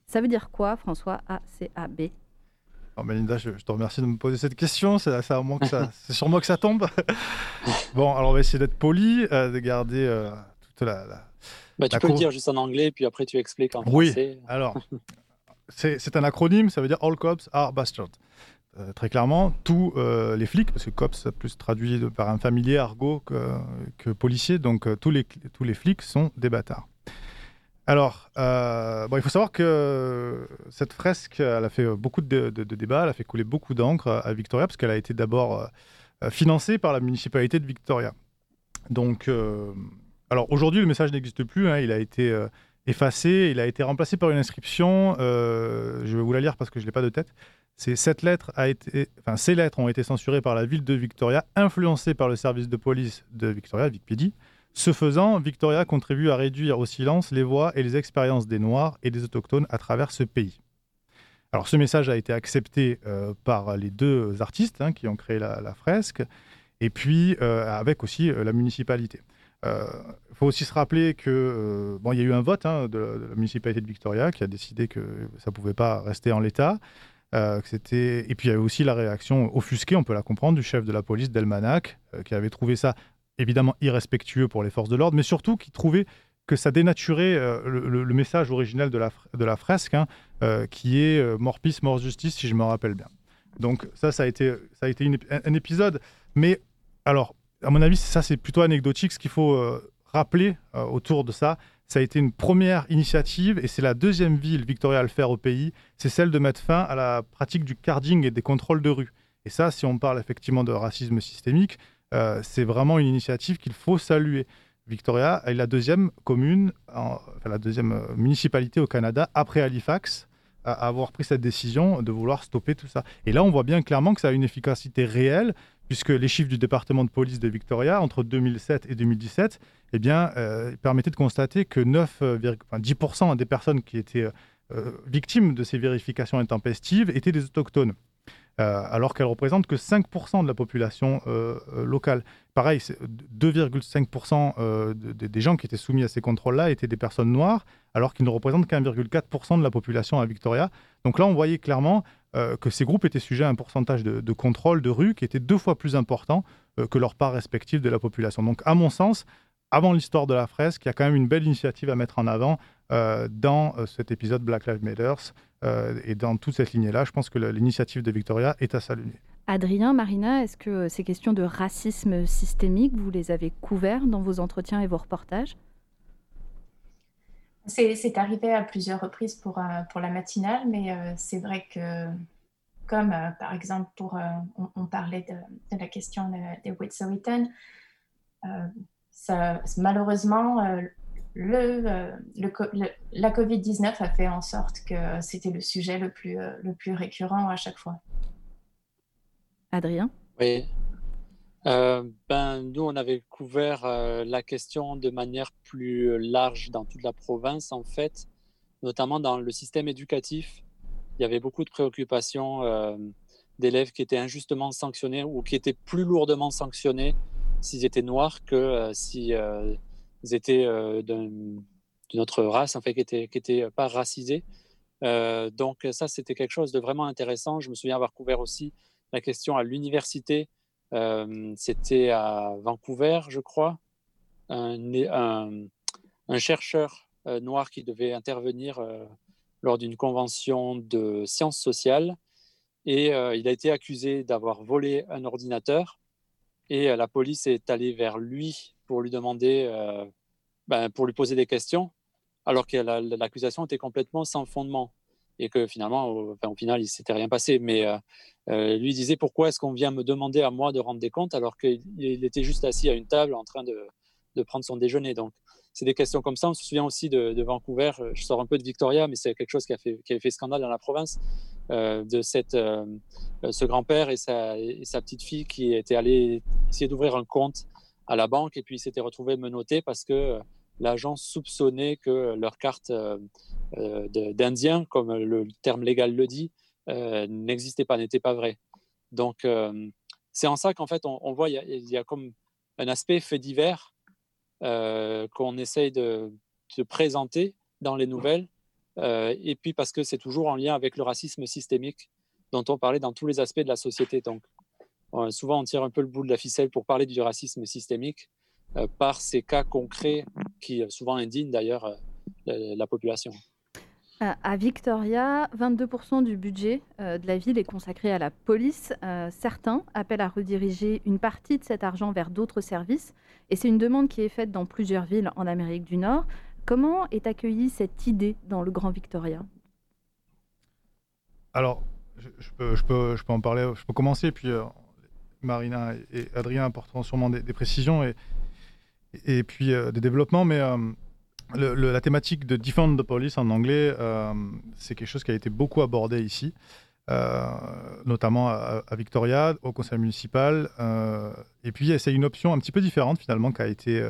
Ça veut dire quoi, François, A-C-A-B alors Melinda, je, te remercie de me poser cette question. C'est sur moi que ça tombe. bon, alors on va essayer d'être poli, euh, de garder euh, toute la. bah, tu peux le dire juste en anglais, puis après tu expliques en oui. français. Oui. Alors, c'est un acronyme. Ça veut dire All cops are bastards. Euh, très clairement, tous les flics, parce que cops, ça plus traduit par un familier argot que, que policier, donc tous, les, tous les flics sont des bâtards. Alors, euh, bon, il faut savoir que cette fresque, elle a fait beaucoup de, débats, elle a fait couler beaucoup d'encre à Victoria, parce qu'elle a été d'abord euh, financée par la municipalité de Victoria. Donc, euh, alors aujourd'hui, le message n'existe plus, hein, il a été effacé, il a été remplacé par une inscription, je vais vous la lire parce que je ne l'ai pas de tête. cette lettre a été, enfin, ces lettres ont été censurées par la ville de Victoria, influencées par le service de police de Victoria, VicPD. Ce faisant, Victoria contribue à réduire au silence les voix et les expériences des Noirs et des Autochtones à travers ce pays. Alors ce message a été accepté euh, par les deux artistes hein, qui ont créé la, fresque, et puis euh, avec aussi euh, la municipalité. Il faut aussi se rappeler que bon, y a eu un vote hein, de, la municipalité de Victoria qui a décidé que ça ne pouvait pas rester en l'état. et puis il y a eu aussi la réaction offusquée, on peut la comprendre, du chef de la police Delmanac, qui avait trouvé ça évidemment irrespectueux pour les forces de l'ordre, mais surtout qui trouvait que ça dénaturait euh, le, message la, de la fresque, hein, euh, qui est euh, mort peace, mort justice, si je me rappelle bien. Donc ça, ça a été, ça a été un épisode. Mais alors, à mon avis, ça c'est plutôt anecdotique. Ce qu'il faut rappeler autour de ça, ça a été une première initiative et c'est la deuxième ville Victoria à le faire au pays. C'est celle de mettre fin à la pratique du carding et des contrôles de rue. Et ça, si on parle effectivement de racisme systémique, euh, c'est vraiment une initiative qu'il faut saluer. Victoria est la deuxième commune, enfin, la deuxième euh, municipalité au Canada, après Halifax, à avoir pris cette décision de vouloir stopper tout ça. Et là, on voit bien clairement que ça a une efficacité réelle, puisque les chiffres du département de police de Victoria, entre 2007 et 2017, eh bien, euh, permettaient de constater que 9, 10% des personnes qui étaient victimes de ces vérifications intempestives étaient des autochtones. Euh, alors qu'elle représente que 5% de la population euh, euh, locale. Pareil, 2,5% des gens qui étaient soumis à ces contrôles-là étaient des personnes noires, alors qu'ils ne représentent qu'1,4% de la population à Victoria. Donc là, on voyait clairement que ces groupes étaient sujets à un pourcentage de, de, contrôle de rue qui était deux fois plus important que leur part respective de la population. Donc, à mon sens, avant l'histoire de la fresque, il y a quand même une belle initiative à mettre en avant dans cet épisode Black Lives Matter euh, et dans toute cette lignée-là, je pense que l'initiative de Victoria est à saluer. Adrien, Marina, est-ce que ces questions de racisme systémique, vous les avez couvertes dans vos entretiens et vos reportages? C'est arrivé à plusieurs reprises pour, euh, pour la matinale, mais euh, c'est vrai que, comme par exemple, pour, on, parlait de, la question des Wet'suwet'en, malheureusement, euh, le, la Covid-19 a fait en sorte que c'était le sujet le plus, euh, le plus récurrent à chaque fois. Adrien? Oui. Euh, ben, nous, on avait couvert la question de manière plus large dans toute la province, en fait, notamment dans le système éducatif. Il y avait beaucoup de préoccupations d'élèves qui étaient injustement sanctionnés ou qui étaient plus lourdement sanctionnés s'ils étaient noirs que si étaient euh, d'une autre race, en fait, qui n'étaient qui était pas racisés. Euh, donc ça, c'était quelque chose de vraiment intéressant. Je me souviens avoir couvert aussi la question à l'université. Euh, c'était à Vancouver, je crois. Un, un, chercheur noir qui devait intervenir lors d'une convention de sciences sociales. Et il a été accusé d'avoir volé un ordinateur. Et la police est allée vers lui pour lui demander, euh, ben, pour lui poser des questions, alors que l'accusation était complètement sans fondement et que finalement, au, final, il s'était rien passé. Mais euh, euh, lui disait pourquoi est-ce qu'on vient me demander à moi de rendre des comptes alors qu'il était juste assis à une table en train de, prendre son déjeuner? Donc, c'est des questions comme ça. On se souvient aussi de, Vancouver. Je sors un peu de Victoria, mais c'est quelque chose qui a fait, qui a fait scandale dans la province de cette, ce grand-père et sa, sa petite fille qui étaient allés essayer d'ouvrir un compte à la banque et puis ils s'étaient retrouvés menottés parce que euh, l'agent soupçonnait que leur carte euh, euh, d'Indien, comme le terme légal le dit, n'existait pas, n'était pas vraie. Donc, c'est en ça qu'en fait, on, voit, il y, a, comme un aspect fait divers qu'on essaye de, de, présenter dans les nouvelles, et puis parce que c'est toujours en lien avec le racisme systémique dont on parlait dans tous les aspects de la société. Donc, souvent, on tire un peu le bout de la ficelle pour parler du racisme systémique euh, par ces cas concrets qui euh, souvent indignent d'ailleurs euh, la, population. À Victoria, 22% du budget de la ville est consacré à la police. certains appellent à rediriger une partie de cet argent vers d'autres services. Et c'est une demande qui est faite dans plusieurs villes en Amérique du Nord. Comment est accueillie cette idée dans le Grand Victoria? Alors, je, peux, je, peux, je, peux, en parler, je peux commencer, puis Marina et Adrien apporteront sûrement des, précisions et, et puis euh, des développements, mais euh, la thématique de defend the police en anglais, euh, c'est quelque chose qui a été beaucoup abordé ici, notamment à, Victoria, au conseil municipal. et puis, c'est une option un petit peu différente finalement qui a été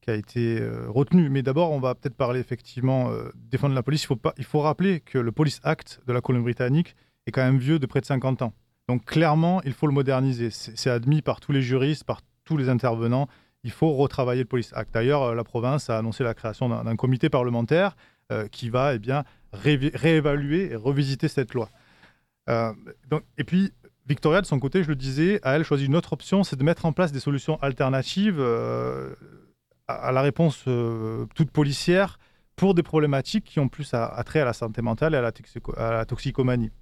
qui a été retenue. Mais d'abord, on va peut-être parler effectivement défendre la police. Il faut, il faut rappeler que le Police Act de la Colombie-Britannique est quand même vieux de près de 50 ans. Donc clairement, il faut le moderniser. C'est admis par tous les juristes, par tous les intervenants. Il faut retravailler le Police Act. D'ailleurs, euh, la province a annoncé la création d'un comité parlementaire euh, qui va eh bien, réévaluer et revisiter cette loi. Euh, donc, et puis, Victoria, de son côté, je le disais, a elle choisi une autre option, c'est de mettre en place des solutions alternatives à, la réponse toute policière pour des problématiques qui ont plus à, trait à la santé mentale et à la toxicomanie.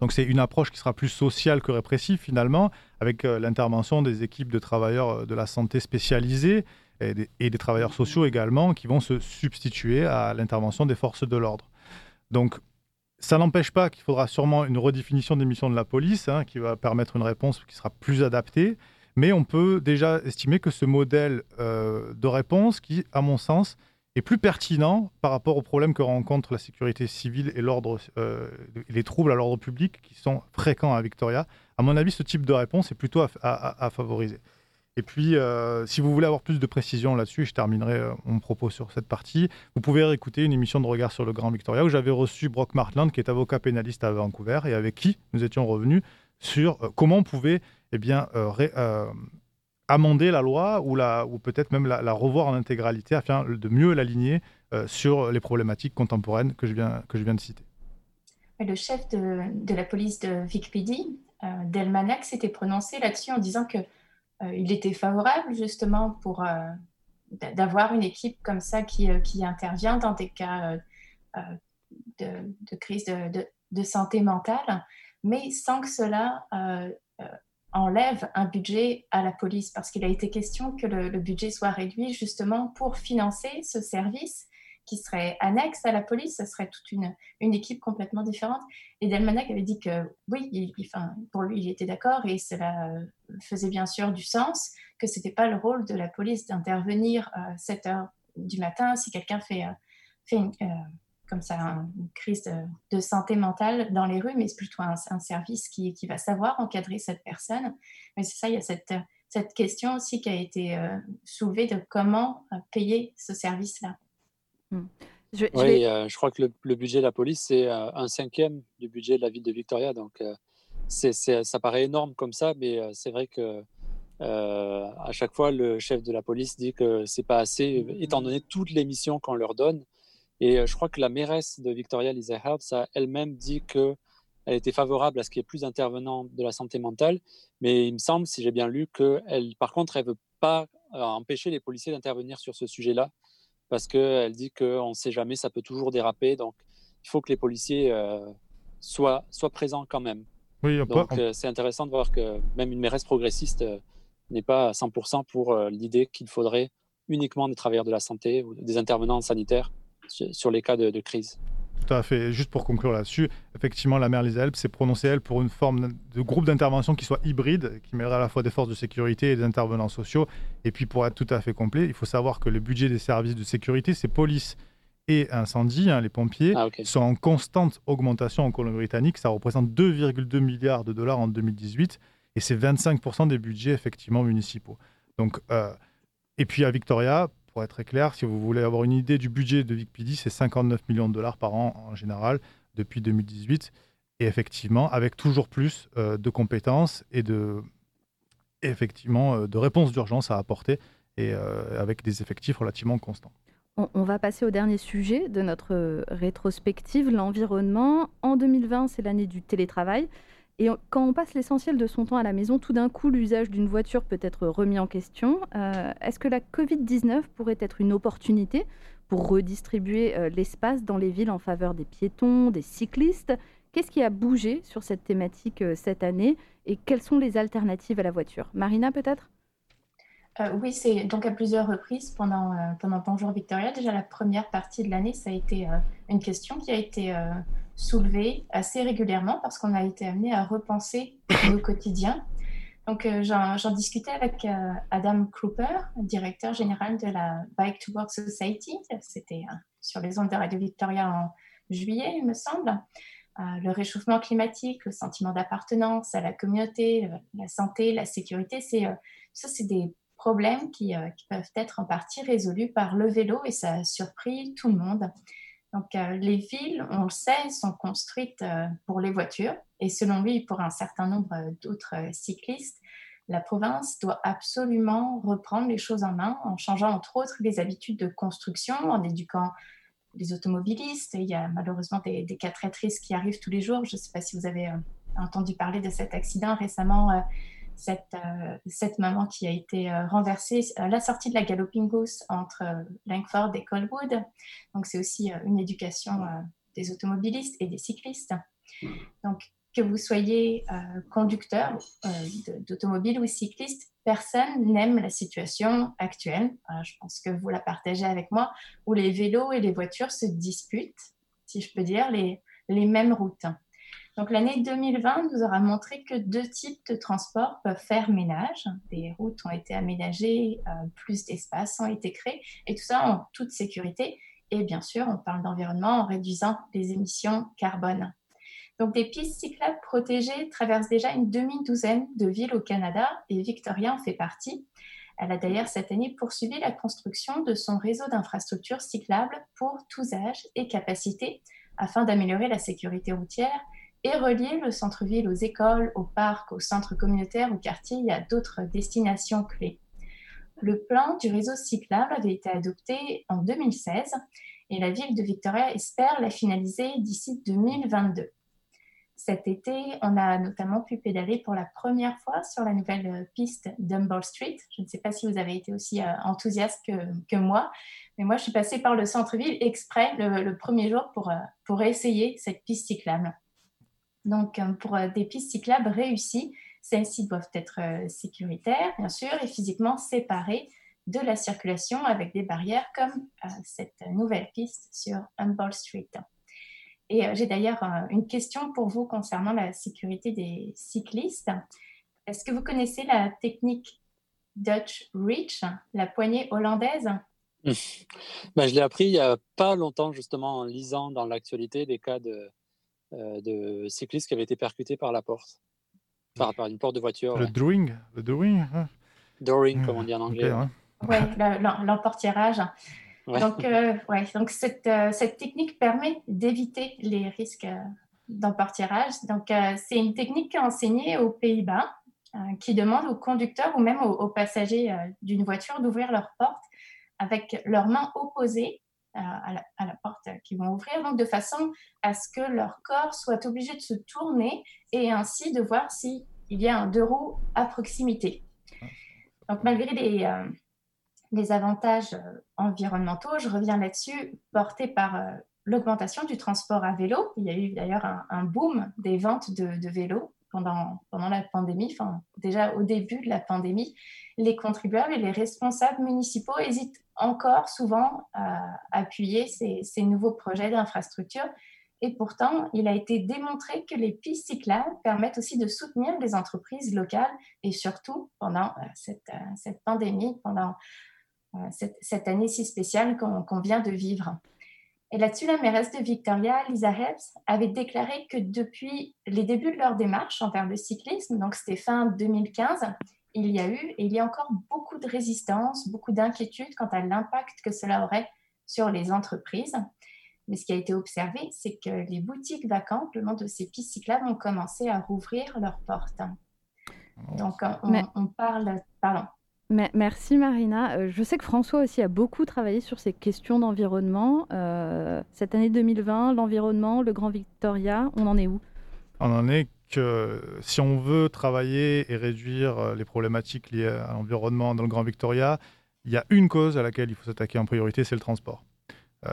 Donc c'est une approche qui sera plus sociale que répressive finalement, avec euh, l'intervention des équipes de travailleurs euh, de la santé spécialisées et des, travailleurs sociaux également, qui vont se substituer à l'intervention des forces de l'ordre. Donc ça n'empêche pas qu'il faudra sûrement une redéfinition des missions de la police hein, qui va permettre une réponse qui sera plus adaptée. Mais on peut déjà estimer que ce modèle euh, de réponse, qui, à mon sens, est plus pertinent par rapport aux problèmes que rencontre la sécurité civile et l'ordre, euh, les troubles à l'ordre public qui sont fréquents à Victoria. À mon avis, ce type de réponse est plutôt à favoriser. Et puis, euh, si vous voulez avoir plus de précisions là-dessus, je terminerai euh, mon propos sur cette partie. Vous pouvez réécouter une émission de regard sur le Grand Victoria où j'avais reçu Brock Martland, qui est avocat pénaliste à Vancouver, et avec qui nous étions revenus sur euh, comment on pouvait eh bien, amender la loi ou, ou peut-être même la, revoir en intégralité afin de mieux l'aligner sur les problématiques contemporaines que je viens, que je viens de citer. Le chef de, de la police de VicPD, Delmanac, s'était prononcé là-dessus en disant que euh, il était favorable justement pour euh, d'avoir une équipe comme ça qui, euh, qui intervient dans des cas de, crise de, santé mentale, mais sans que cela enlève un budget à la police, parce qu'il a été question que le, budget soit réduit justement pour financer ce service qui serait annexe à la police, ce serait toute une, une équipe complètement différente. Et Delmanac avait dit que oui, enfin, pour lui, il était d'accord et cela euh, faisait bien sûr du sens, que ce n'était pas le rôle de la police d'intervenir à euh, 7 heures du matin si quelqu'un fait, euh, fait une, comme ça une crise de, santé mentale dans les rues, mais c'est plutôt un, un service qui, qui, va savoir encadrer cette personne. Mais c'est ça, il y a cette, cette question aussi qui a été soulevée de comment payer ce service-là. Hmm. Je, oui, euh, je crois que le, budget de la police, c'est euh, un cinquième du budget de la ville de Victoria. Donc, euh, c'est, ça paraît énorme comme ça, mais c'est vrai que à chaque fois, le chef de la police dit que c'est pas assez, étant donné toutes les missions qu'on leur donne. Et je crois que la mairesse de Victoria, Lisa Herbst, a elle-même dit que elle était favorable à ce qu'il y ait plus d'intervenants de la santé mentale, mais il me semble, si j'ai bien lu, qu'elle, par contre, elle veut pas empêcher les policiers d'intervenir sur ce sujet-là parce qu'elle dit qu'on ne sait jamais, ça peut toujours déraper. Donc, il faut que les policiers euh, soient, soient présents quand même. Oui, donc, euh, c'est intéressant de voir que même une mairesse progressiste euh, n'est pas à 100% pour l'idée qu'il faudrait uniquement des travailleurs de la santé ou des intervenants sanitaires sur les cas de crise. Tout à fait. Juste pour conclure là-dessus, effectivement, la maire Lisa Elbe s'est prononcée, elle, pour une forme de groupe d'intervention qui soit hybride, qui mêlerait à la fois des forces de sécurité et des intervenants sociaux. Et puis, pour être tout à fait complet, il faut savoir que le budget des services de sécurité, c'est police et incendie, hein, les pompiers, ah, sont en constante augmentation en Colombie-Britannique. Ça représente 2,2 milliards de dollars en 2018 et c'est 25% des budgets effectivement municipaux. Donc, euh, et puis à Victoria, pour être très clair, si vous voulez avoir une idée du budget de VicPD, c'est 59 millions de dollars par an en général depuis 2018. Et effectivement, avec toujours plus euh, de compétences et de, effectivement, euh, de réponses d'urgence à apporter et euh, avec des effectifs relativement constants. On, va passer au dernier sujet de notre rétrospective, l'environnement. En 2020, c'est l'année du télétravail. Et quand on passe l'essentiel de son temps à la maison, tout d'un coup, l'usage d'une voiture peut être remis en question. Euh, est-ce que la Covid-19 pourrait être une opportunité pour redistribuer euh, l'espace dans les villes en faveur des piétons, des cyclistes? Qu'est-ce qui a bougé sur cette thématique euh, cette année? Et quelles sont les alternatives à la voiture? Marina, peut-être? Oui, c'est donc à plusieurs reprises pendant, pendant Bonjour Victoria. Déjà, la première partie de l'année, ça a été une question qui a été soulevé assez régulièrement parce qu'on a été amené à repenser nos quotidiens. Donc, euh, j'en discutais avec euh, Adam Cooper, directeur général de la Bike to Work Society. C'était euh, sur les ondes de Radio Victoria en juillet, il me semble. le réchauffement climatique, le sentiment d'appartenance à la communauté, la santé, la sécurité, c'est ça, c'est des problèmes qui, qui, peuvent être en partie résolus par le vélo et ça a surpris tout le monde. Donc, euh, les villes, on le sait, sont construites euh, pour les voitures et selon lui, pour un certain nombre euh, d'autres cyclistes, la province doit absolument reprendre les choses en main en changeant entre autres les habitudes de construction, en éduquant les automobilistes. il y a malheureusement des, des cas très tristes qui arrivent tous les jours. Je ne sais pas si vous avez entendu parler de cet accident récemment cette, euh, cette maman qui a été euh, renversée à la sortie de la Galloping Goose entre euh, Langford et Colwood. Donc, c'est aussi une éducation des automobilistes et des cyclistes. Donc, que vous soyez conducteur d'automobile ou cycliste, personne n'aime la situation actuelle. je pense que vous la partagez avec moi, où les vélos et les voitures se disputent, si je peux dire. Les mêmes routes. Donc l'année 2020 nous aura montré que deux types de transports peuvent faire ménage. Des routes ont été aménagées, euh, plus d'espaces ont été créés, et tout ça en toute sécurité. Et bien sûr, on parle d'environnement en réduisant les émissions carbone. Donc des pistes cyclables protégées traversent déjà une demi-douzaine de villes au Canada, et Victoria en fait partie. Elle a d'ailleurs cette année poursuivi la construction de son réseau d'infrastructures cyclables pour tous âges et capacités afin d'améliorer la sécurité routière et relier le centre-ville aux écoles, aux parcs, aux centres communautaires, aux quartiers et à d'autres destinations clés. Le plan du réseau cyclable avait été adopté en 2016 et la ville de Victoria espère la finaliser d'ici 2022. Cet été, on a notamment pu pédaler pour la première fois sur la nouvelle piste Dumble Street. Je ne sais pas si vous avez été aussi euh, enthousiaste que, moi, mais moi, je suis passée par le centre-ville exprès le, premier jour pour, euh, pour essayer cette piste cyclable. Donc, euh, pour des pistes cyclables réussies, celles-ci doivent être sécuritaires, bien sûr, et physiquement séparées de la circulation avec des barrières comme cette nouvelle piste sur Humboldt Street. Et euh, j'ai d'ailleurs euh, une question pour vous concernant la sécurité des cyclistes. Est-ce que vous connaissez la technique Dutch Reach, la poignée hollandaise? Ben, Je l'ai appris il n'y a pas longtemps, justement, en lisant dans l'actualité des cas de, euh, de, cyclistes qui avaient été percutés par la porte, par, par une porte de voiture. Le drawing Le drawing hein Drawing, comme on dit en anglais. Oui, l'emportirage. Donc, euh, ouais, donc cette, euh, cette, technique permet d'éviter les risques euh, d'emportirage. Donc, c'est une technique enseignée aux Pays-Bas qui demande aux conducteurs ou même aux, passagers d'une voiture d'ouvrir leur porte avec leurs mains opposées à la, porte qu'ils vont ouvrir, donc de façon à ce que leur corps soit obligé de se tourner et ainsi de voir s'il y a un deux roues à proximité. Donc, malgré les les avantages euh, environnementaux, je reviens là-dessus, portés par euh, l'augmentation du transport à vélo. Il y a eu d'ailleurs un, boom des ventes de, vélos pendant, la pandémie, déjà au début de la pandémie. Les contribuables et les responsables municipaux hésitent encore souvent à appuyer ces, nouveaux projets d'infrastructure. Et pourtant, il a été démontré que les pistes cyclables permettent aussi de soutenir les entreprises locales et surtout pendant euh, cette, cette pandémie, pendant euh, cette, année si spéciale qu'on vient de vivre. Et là-dessus, la mairesse de Victoria, Lisa Hebbs, avait déclaré que depuis les débuts de leur démarche en termes de cyclisme, donc c'était fin 2015, il y a eu et il y a encore beaucoup de résistance, beaucoup d'inquiétude quant à l'impact que cela aurait sur les entreprises. Mais ce qui a été observé, c'est que les boutiques vacantes le long de ces pistes cyclables ont commencé à rouvrir leurs portes. Donc, on, on parle. Pardon merci Marina. Euh, je sais que François aussi a beaucoup travaillé sur ces questions d'environnement. Euh, cette année 2020, l'environnement, le Grand Victoria, on en est où? On en est que si on veut travailler et réduire euh, les problématiques liées à l'environnement dans le Grand Victoria, il y a une cause à laquelle il faut s'attaquer en priorité, c'est le transport.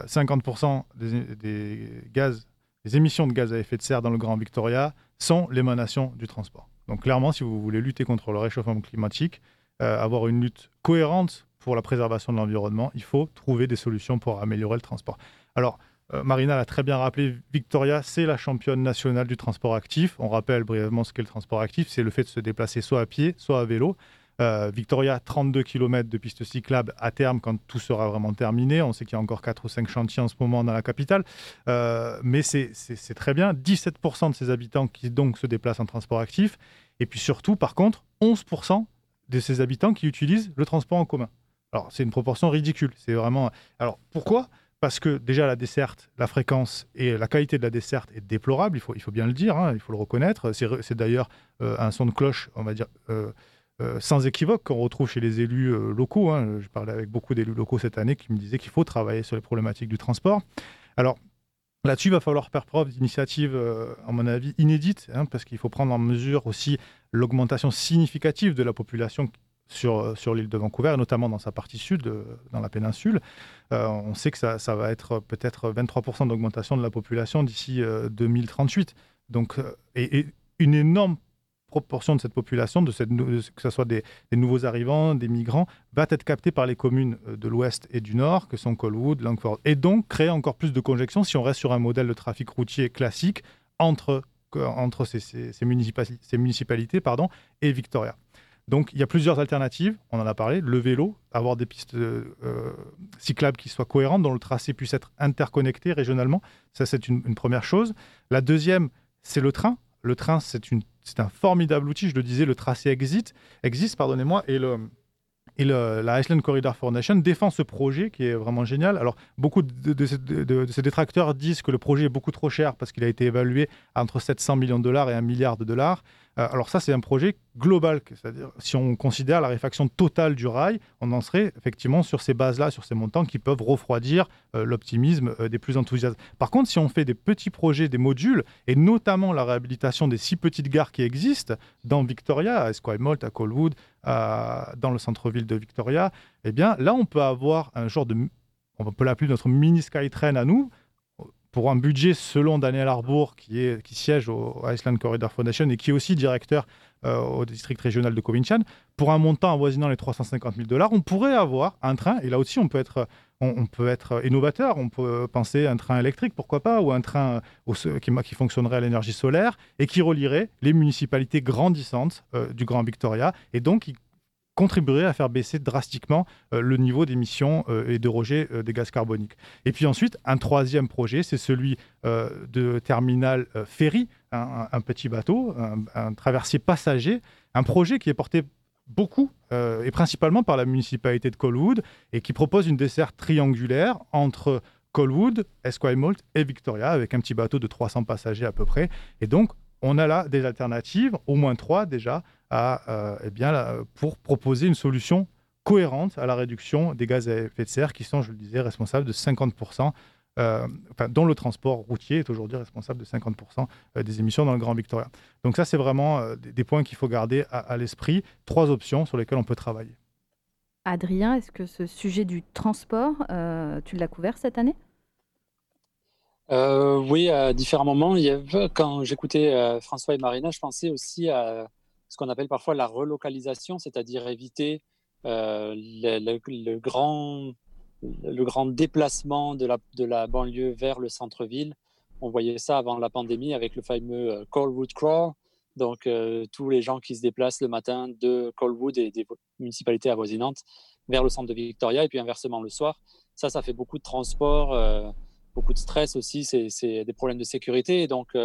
50% des, gaz, des émissions de gaz à effet de serre dans le Grand Victoria sont l'émanation du transport. Donc clairement, si vous voulez lutter contre le réchauffement climatique, avoir une lutte cohérente pour la préservation de l'environnement, il faut trouver des solutions pour améliorer le transport. Alors, euh, Marina l'a très bien rappelé, Victoria, c'est la championne nationale du transport actif. On rappelle brièvement ce qu'est le transport actif, c'est le fait de se déplacer soit à pied, soit à vélo. Euh, Victoria, 32 km de pistes cyclables à terme quand tout sera vraiment terminé. On sait qu'il y a encore 4 ou 5 chantiers en ce moment dans la capitale. mais c'est très bien. 17% de ses habitants qui donc se déplacent en transport actif. Et puis surtout, par contre, 11% de ses habitants qui utilisent le transport en commun. Alors, c'est une proportion ridicule. C'est vraiment. Alors, pourquoi? Parce que déjà, la desserte, la fréquence et la qualité de la desserte est déplorable, il faut, il faut bien le dire, hein, il faut le reconnaître. C'est d'ailleurs euh, un son de cloche, on va dire, euh, euh, sans équivoque qu'on retrouve chez les élus locaux. Hein. Je parlais avec beaucoup d'élus locaux cette année qui me disaient qu'il faut travailler sur les problématiques du transport. Alors, Là-dessus, il va falloir faire preuve d'initiatives, euh, à mon avis, inédites, hein, parce qu'il faut prendre en mesure aussi l'augmentation significative de la population sur, euh, sur l'île de Vancouver, notamment dans sa partie sud, euh, dans la péninsule. on sait que ça, va être peut-être 23% d'augmentation de la population d'ici 2038. Donc, et, une énorme proportion de cette population, de cette, que ce soit des, nouveaux arrivants, des migrants, va être captée par les communes euh, de l'ouest et du nord, que sont Colwood, Langford, et donc créer encore plus de conjections si on reste sur un modèle de trafic routier classique entre, entre ces, municipalités, pardon, et Victoria. Donc il y a plusieurs alternatives, on en a parlé, le vélo, avoir des pistes euh, cyclables qui soient cohérentes, dont le tracé puisse être interconnecté régionalement, ça c'est une, première chose. La deuxième, c'est le train. Le train, c'est un formidable outil, je le disais, le tracé existe, existe pardonnez-moi, et le, et la Iceland Corridor Foundation défend ce projet qui est vraiment génial. Alors, beaucoup de, de, détracteurs disent que le projet est beaucoup trop cher parce qu'il a été évalué entre 700 millions de dollars et 1 milliard de dollars. Euh, alors ça, c'est un projet global, c'est-à-dire si on considère la réfaction totale du rail, on en serait effectivement sur ces bases-là, sur ces montants qui peuvent refroidir euh, l'optimisme euh, des plus enthousiastes. Par contre, si on fait des petits projets, des modules, et notamment la réhabilitation des six petites gares qui existent dans Victoria, à Esquimalt, à Colwood, dans le centre-ville de Victoria, eh bien là, on peut avoir un genre de, on peut l'appeler notre mini Skytrain à nous, pour un budget selon Daniel Arbour, qui, est, qui siège au Iceland Corridor Foundation et qui est aussi directeur euh, au district régional de Covington, pour un montant avoisinant les 350 000 dollars, on pourrait avoir un train, et là aussi on peut être, on, peut être innovateur, on peut penser un train électrique, pourquoi pas, ou un train qui, qui, fonctionnerait à l'énergie solaire et qui relierait les municipalités grandissantes euh, du Grand Victoria, et donc qui contribuerait à faire baisser drastiquement euh, le niveau d'émissions euh, et de rejet euh, des gaz carboniques. Et puis ensuite, un troisième projet, c'est celui de terminal ferry, un, petit bateau, un, traversier passager, un projet qui est porté beaucoup et principalement par la municipalité de Colwood et qui propose une desserte triangulaire entre Colwood, Esquimalt et Victoria avec un petit bateau de 300 passagers à peu près. Et donc, on a là des alternatives, au moins trois déjà, à, eh bien, pour proposer une solution cohérente à la réduction des gaz à effet de serre qui sont, je le disais, responsables de 50%, euh, enfin, dont le transport routier est aujourd'hui responsable de 50% euh, des émissions dans le Grand Victoria. Donc ça, c'est vraiment euh, des, points qu'il faut garder à, l'esprit. Trois options sur lesquelles on peut travailler. Adrien, est-ce que ce sujet du transport, tu l'as couvert cette année? Oui, à différents moments. Il y avait, quand j'écoutais François et Marina, je pensais aussi à ce qu'on appelle parfois la relocalisation, c'est-à-dire éviter euh, le, grand, déplacement de la, banlieue vers le centre-ville. On voyait ça avant la pandémie avec le fameux euh, Colwood Crawl, donc euh, tous les gens qui se déplacent le matin de Colwood et des municipalités avoisinantes vers le centre de Victoria et puis inversement le soir. Ça, ça fait beaucoup de transport, beaucoup de stress aussi, c'est des problèmes de sécurité. Donc,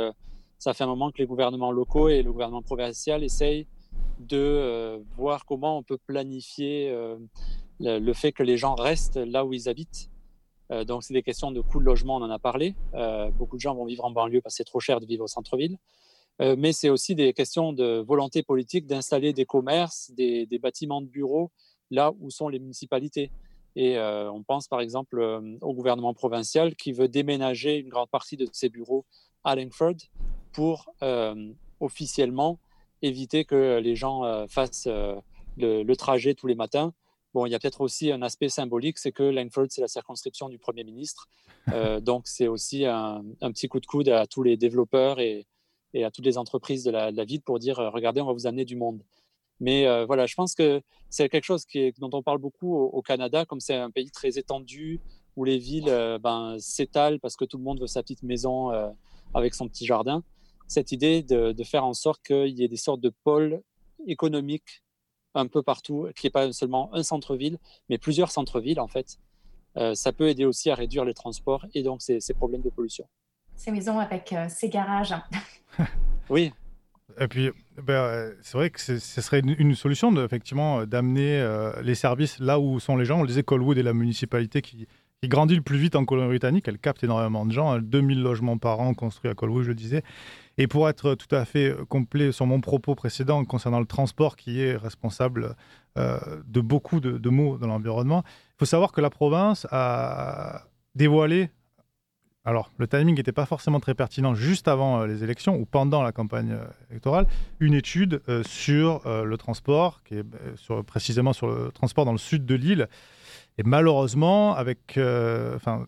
ça fait un moment que les gouvernements locaux et le gouvernement provincial essayent de euh, voir comment on peut planifier euh, le, fait que les gens restent là où ils habitent. Euh, donc, c'est des questions de coût de logement, on en a parlé. beaucoup de gens vont vivre en banlieue parce que c'est trop cher de vivre au centre-ville. mais c'est aussi des questions de volonté politique d'installer des commerces, des, des, bâtiments de bureaux là où sont les municipalités. Et on pense par exemple au gouvernement provincial qui veut déménager une grande partie de ses bureaux à Langford pour euh, officiellement éviter que les gens euh, fassent euh, le, trajet tous les matins. Bon, il y a peut-être aussi un aspect symbolique, c'est que Langford, c'est la circonscription du Premier ministre. donc, c'est aussi un, petit coup de coude à tous les développeurs et, et à toutes les entreprises de la, ville pour dire, regardez, on va vous amener du monde. Mais voilà, je pense que c'est quelque chose qui est, dont on parle beaucoup au, Canada, comme c'est un pays très étendu, où les villes ben, s'étalent parce que tout le monde veut sa petite maison avec son petit jardin cette idée de, faire en sorte qu'il y ait des sortes de pôles économiques un peu partout, qui n'est pas seulement un centre-ville, mais plusieurs centres-villes en fait. Euh, ça peut aider aussi à réduire les transports et donc ces, problèmes de pollution. Ces maisons avec euh, ces garages. oui. Et puis, ben, euh, c'est vrai que ce serait une, solution de, effectivement d'amener les services là où sont les gens. On le disait, Colwood et la municipalité qui, qui grandit le plus vite en Colombie-Britannique. Elle capte énormément de gens, 2000 logements par an construits à Colwood, je le disais. Et pour être tout à fait complet sur mon propos précédent concernant le transport qui est responsable euh, de beaucoup de, de maux dans l'environnement, il faut savoir que la province a dévoilé, alors le timing n'était pas forcément très pertinent juste avant euh, les élections ou pendant la campagne euh, électorale, une étude sur le transport, qui est précisément sur le transport dans le sud de l'île. Et malheureusement, avec, enfin,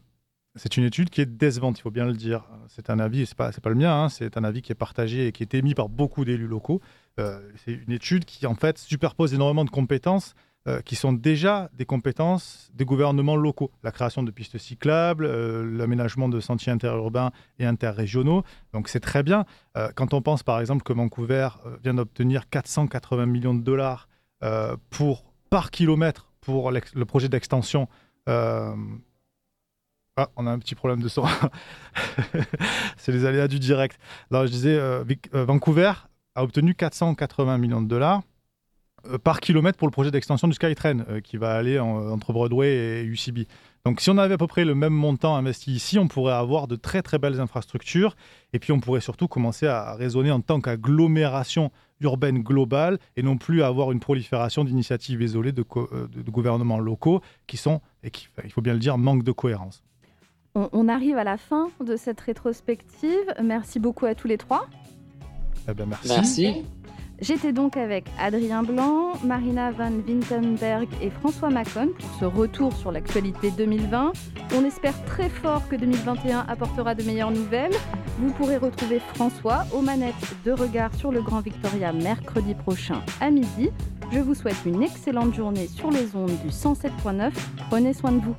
c'est une étude qui est décevante, il faut bien le dire. C'est un avis, c'est pas, pas le mien, hein, c'est un avis qui est partagé et qui est émis par beaucoup d'élus locaux. c'est une étude qui en fait superpose énormément de compétences euh, qui sont déjà des compétences des gouvernements locaux. La création de pistes cyclables, euh, l'aménagement de sentiers interurbains et interrégionaux. Donc c'est très bien. Euh, quand on pense par exemple que Vancouver vient d'obtenir 480 millions de dollars pour, par kilomètre pour le projet d'extension. Ah, on a un petit problème de son. c'est les aléas du direct. Je disais, Vancouver a obtenu 480 millions de dollars euh, par kilomètre pour le projet d'extension du SkyTrain euh, qui va aller entre Broadway et UCB. Donc si on avait à peu près le même montant investi ici, on pourrait avoir de très très belles infrastructures et puis on pourrait surtout commencer à raisonner en tant qu'agglomération urbaine globale et non plus avoir une prolifération d'initiatives isolées de, euh, gouvernements locaux qui sont, et qui, il faut bien le dire, manque de cohérence. On, arrive à la fin de cette rétrospective. Merci beaucoup à tous les trois. Eh ben, merci. merci. J'étais donc avec Adrien Blanc, Marina Van Wintenberg et François Macon pour ce retour sur l'actualité 2020. On espère très fort que 2021 apportera de meilleures nouvelles. Vous pourrez retrouver François aux manettes de regard sur le Grand Victoria mercredi prochain à midi. Je vous souhaite une excellente journée sur les ondes du 107.9. Prenez soin de vous.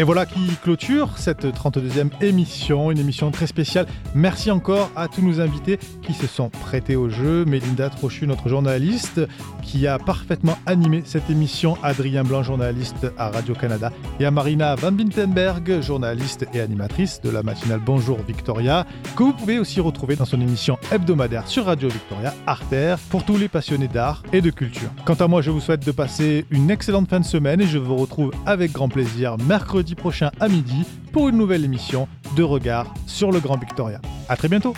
Et voilà qui clôture cette 32e émission, une émission très spéciale. Merci encore à tous nos invités qui se sont prêtés au jeu. Mélinda Trochu, notre journaliste, qui a parfaitement animé cette émission, Adrien Blanc, journaliste à Radio-Canada, et à Marina Van Bintenberg, journaliste et animatrice de la matinale Bonjour Victoria, que vous pouvez aussi retrouver dans son émission hebdomadaire sur Radio Victoria, Arter, pour tous les passionnés d'art et de culture. Quant à moi, je vous souhaite de passer une excellente fin de semaine et je vous retrouve avec grand plaisir mercredi prochain à midi pour une nouvelle émission de Regard sur le Grand Victoria. A très bientôt